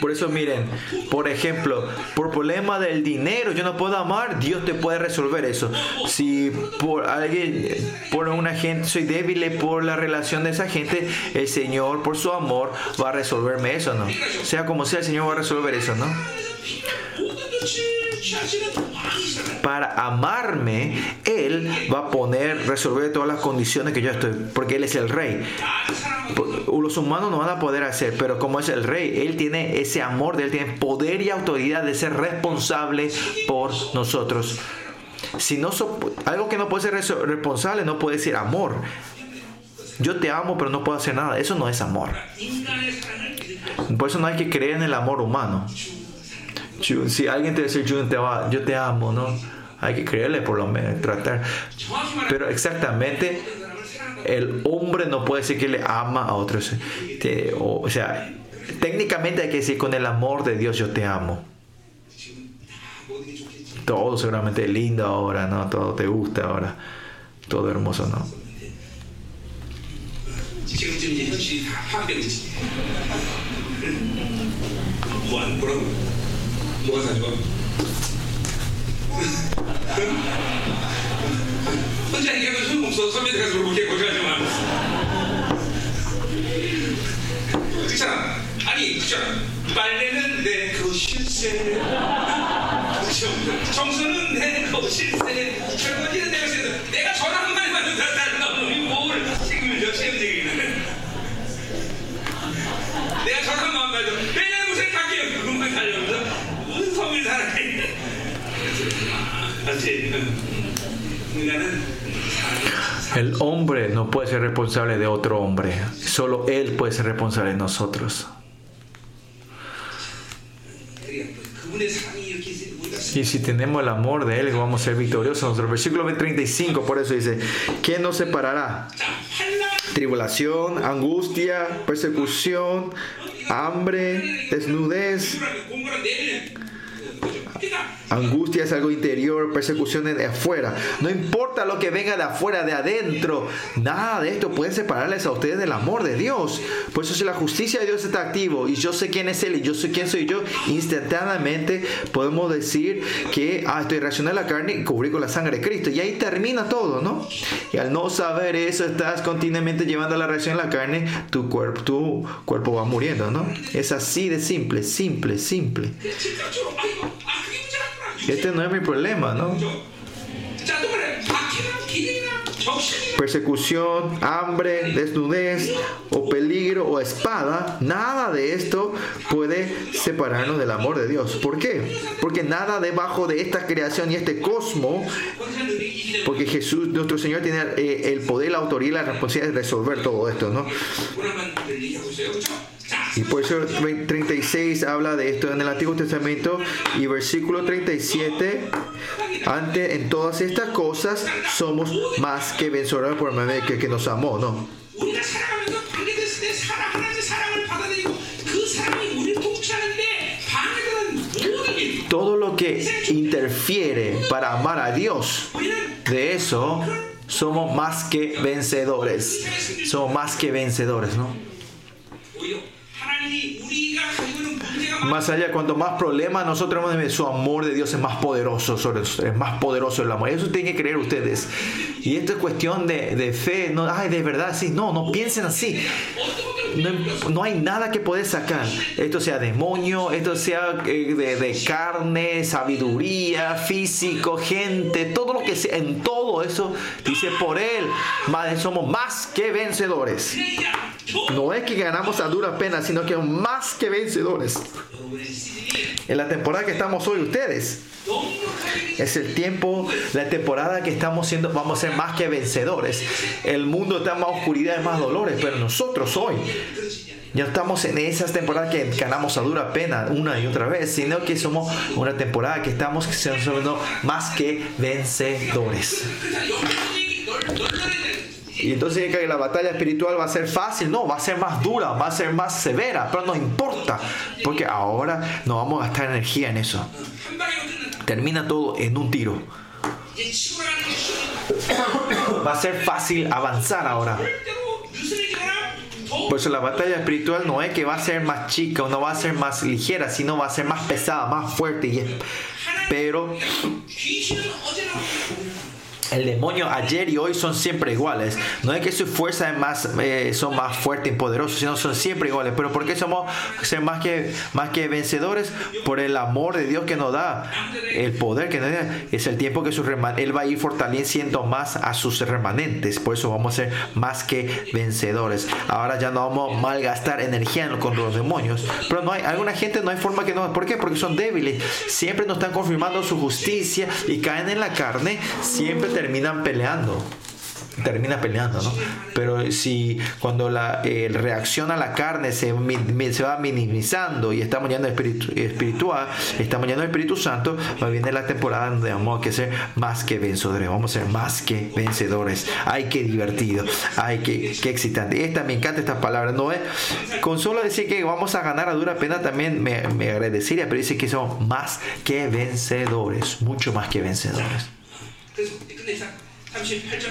Por eso miren, por ejemplo, por problema del dinero yo no puedo amar, Dios te puede resolver eso. Si por alguien, por una gente, soy débil por la relación de esa gente, el Señor por su amor va a resolverme eso, ¿no? Sea como sea, el Señor va a resolver eso, ¿no? Para amarme, Él va a poner, resolver todas las condiciones que yo estoy, porque Él es el rey. Los humanos no van a poder hacer, pero como es el rey, Él tiene ese amor, Él tiene poder y autoridad de ser responsable por nosotros. Si no algo que no puede ser responsable no puede ser amor. Yo te amo, pero no puedo hacer nada. Eso no es amor. Por eso no hay que creer en el amor humano si alguien te dice, Jun, te va, yo te amo, ¿no? Hay que creerle por lo menos, tratar. Pero exactamente, el hombre no puede decir que le ama a otros. O sea, técnicamente hay que decir con el amor de Dios yo te amo. Todo seguramente es lindo ahora, ¿no? Todo te gusta ahora. Todo hermoso, ¿no? 뭐가 사좋아 혼자 얘기하면 소용 없어 선배들 가서 물어볼게 걱정하지 마 그렇잖아. 아니, 그렇잖아. 빨래는 내 거실세. 그렇죠. 청소는 내 거실세. 설거지는 내가 세. 내가 전화 한 마디만 듣다는 놈이 뭘 책임을 져, 책임지기는. 내가 전화 한 마디만 더. 내 El hombre no puede ser responsable de otro hombre, solo él puede ser responsable de nosotros. Y si tenemos el amor de Él, vamos a ser victoriosos. Nosotros. Versículo 35, por eso dice, ¿quién nos separará? Tribulación, angustia, persecución, hambre, desnudez Angustia es algo interior, persecución es de afuera. No importa lo que venga de afuera, de adentro. Nada de esto puede separarles a ustedes del amor de Dios. Por eso si la justicia de Dios está activo y yo sé quién es Él y yo sé quién soy yo, instantáneamente podemos decir que ah, estoy reaccionando la carne y cubrí con la sangre de Cristo. Y ahí termina todo, ¿no? Y al no saber eso, estás continuamente llevando la reacción a la carne, tu cuerpo, tu cuerpo va muriendo, ¿no? Es así de simple, simple, simple. Este no es mi problema, ¿no? Persecución, hambre, desnudez o peligro o espada, nada de esto puede separarnos del amor de Dios. ¿Por qué? Porque nada debajo de esta creación y este cosmos, porque Jesús, nuestro Señor, tiene eh, el poder, la autoridad y la responsabilidad de resolver todo esto, ¿no? Y por eso 36 habla de esto en el Antiguo Testamento y versículo 37, antes en todas estas cosas somos más que vencedores por medio que, que nos amó, ¿no? Todo lo que interfiere para amar a Dios, de eso somos más que vencedores. Somos más que vencedores, ¿no? 하나님이 우리가 가지고 Más allá, cuanto más problemas nosotros tenemos, su amor de Dios es más poderoso sobre es más poderoso el amor. Eso tienen que creer ustedes. Y esto es cuestión de, de fe. No, ay, de verdad, sí. No, no piensen así. No, no hay nada que puedes sacar. Esto sea demonio, esto sea eh, de, de carne, sabiduría, físico, gente, todo lo que sea. En todo eso, dice por él, más- somos más que vencedores. No es que ganamos a duras penas, sino que más que vencedores. En la temporada que estamos hoy ustedes. Es el tiempo, la temporada que estamos siendo, vamos a ser más que vencedores. El mundo está más oscuridad y más dolores, pero nosotros hoy ya estamos en esas temporadas que ganamos a dura pena una y otra vez, sino que somos una temporada que estamos siendo más que vencedores. Y entonces dice que la batalla espiritual va a ser fácil, no, va a ser más dura, va a ser más severa, pero no importa, porque ahora no vamos a gastar energía en eso. Termina todo en un tiro. Va a ser fácil avanzar ahora. Por eso la batalla espiritual no es que va a ser más chica o no va a ser más ligera, sino va a ser más pesada, más fuerte. Pero el demonio ayer y hoy son siempre iguales. No es que sus fuerzas más, eh, son más fuertes y poderosas, sino son siempre iguales. Pero ¿por qué somos más que, más que vencedores? Por el amor de Dios que nos da, el poder que nos da. Es el tiempo que reman- Él va a ir fortaleciendo más a sus remanentes. Por eso vamos a ser más que vencedores. Ahora ya no vamos a malgastar energía en- con los demonios. Pero no hay, alguna gente no hay forma que no. ¿Por qué? Porque son débiles. Siempre nos están confirmando su justicia y caen en la carne. Siempre terminan peleando termina peleando, ¿no? Pero si cuando la eh, reacción a la carne se, se va minimizando y estamos yendo al espíritu espiritual, estamos yendo al Espíritu Santo, va venir la temporada donde vamos a ser más que vencedores, vamos a ser más que vencedores. Ay, qué divertido, ay, qué, qué excitante. Esta me encanta estas palabras, no es con solo decir que vamos a ganar a dura pena también me, me agradecería, pero dice que somos más que vencedores, mucho más que vencedores.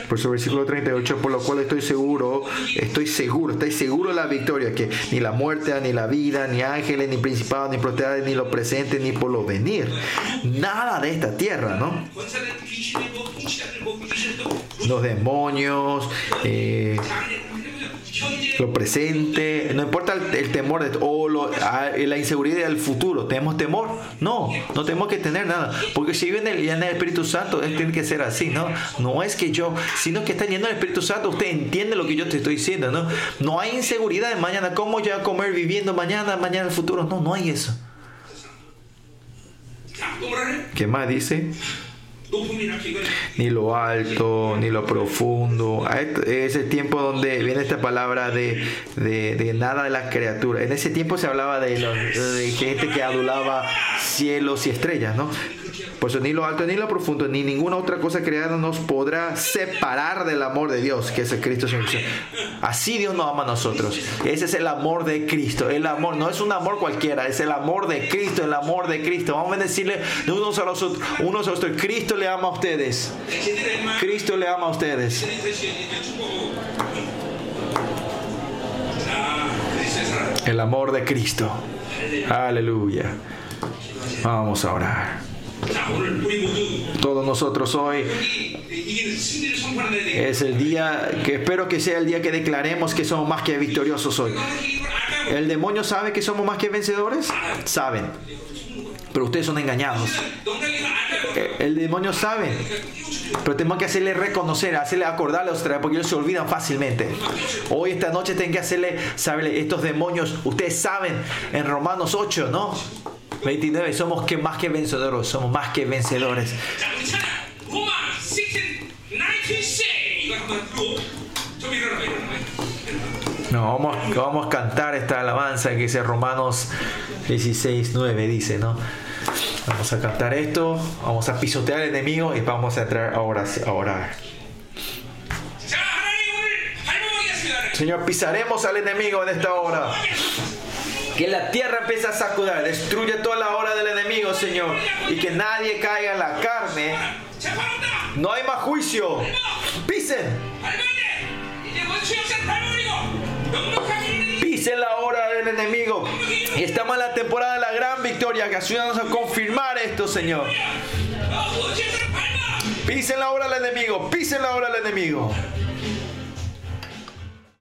Por su versículo 38, por lo cual estoy seguro, estoy seguro, estoy seguro de la victoria, que ni la muerte, ni la vida, ni ángeles, ni principados, ni potestades, ni lo presente, ni por lo venir. Nada de esta tierra, ¿no? Los demonios, eh, lo presente, no importa el, temor de, o la inseguridad del futuro, tenemos temor, no, no tenemos que tener nada, porque si viene el, el Espíritu Santo, él tiene que ser así, ¿no? No es que yo, sino que está yendo el Espíritu Santo, usted entiende lo que yo te estoy diciendo, ¿no? No hay inseguridad mañana, ¿cómo yo voy a comer viviendo mañana, mañana el futuro? No, no hay eso. ¿Qué más dice? ni lo alto, ni lo profundo. A este, el tiempo donde viene esta palabra de, de, de, nada de las criaturas. En ese tiempo se hablaba de, los, de gente que adulaba cielos y estrellas, ¿no? Pues ni lo alto ni lo profundo, ni ninguna otra cosa creada nos podrá separar del amor de Dios, que es el Cristo Señor. Así Dios nos ama a nosotros. Ese es el amor de Cristo. El amor no es un amor cualquiera, es el amor de Cristo, el amor de Cristo. Vamos a decirle de unos a los unos otros. Cristo le ama a ustedes. Cristo le ama a ustedes. El amor de Cristo. Aleluya. Vamos a orar todos nosotros hoy. Es el día que espero que sea el día que declaremos que somos más que victoriosos hoy. ¿El demonio sabe que somos más que vencedores? Saben. Pero ustedes son engañados. Eh, el demonio sabe. Pero tenemos que hacerle reconocer, hacerle acordar a ustedes porque ellos se olvidan fácilmente. Hoy, esta noche, tienen que hacerle saberle, estos demonios, ustedes saben, en Romanos 8, ¿no? 29. Somos que más que vencedores. Somos más que vencedores. No, vamos, vamos a cantar esta alabanza que dice Romanos 16, 9, dice, ¿no? Vamos a cantar esto, vamos a pisotear al enemigo y vamos a entrar ahora a orar. Señor, pisaremos al enemigo en esta hora. Que la tierra empiece a sacudar, destruye toda la obra del enemigo, Señor. Y que nadie caiga en la carne. No hay más juicio. Pisen. Pisen la obra del enemigo. Y estamos en la temporada de la gran victoria. Que ayúdanos a confirmar esto, Señor. Pisen la obra del enemigo. Pisen la obra del enemigo.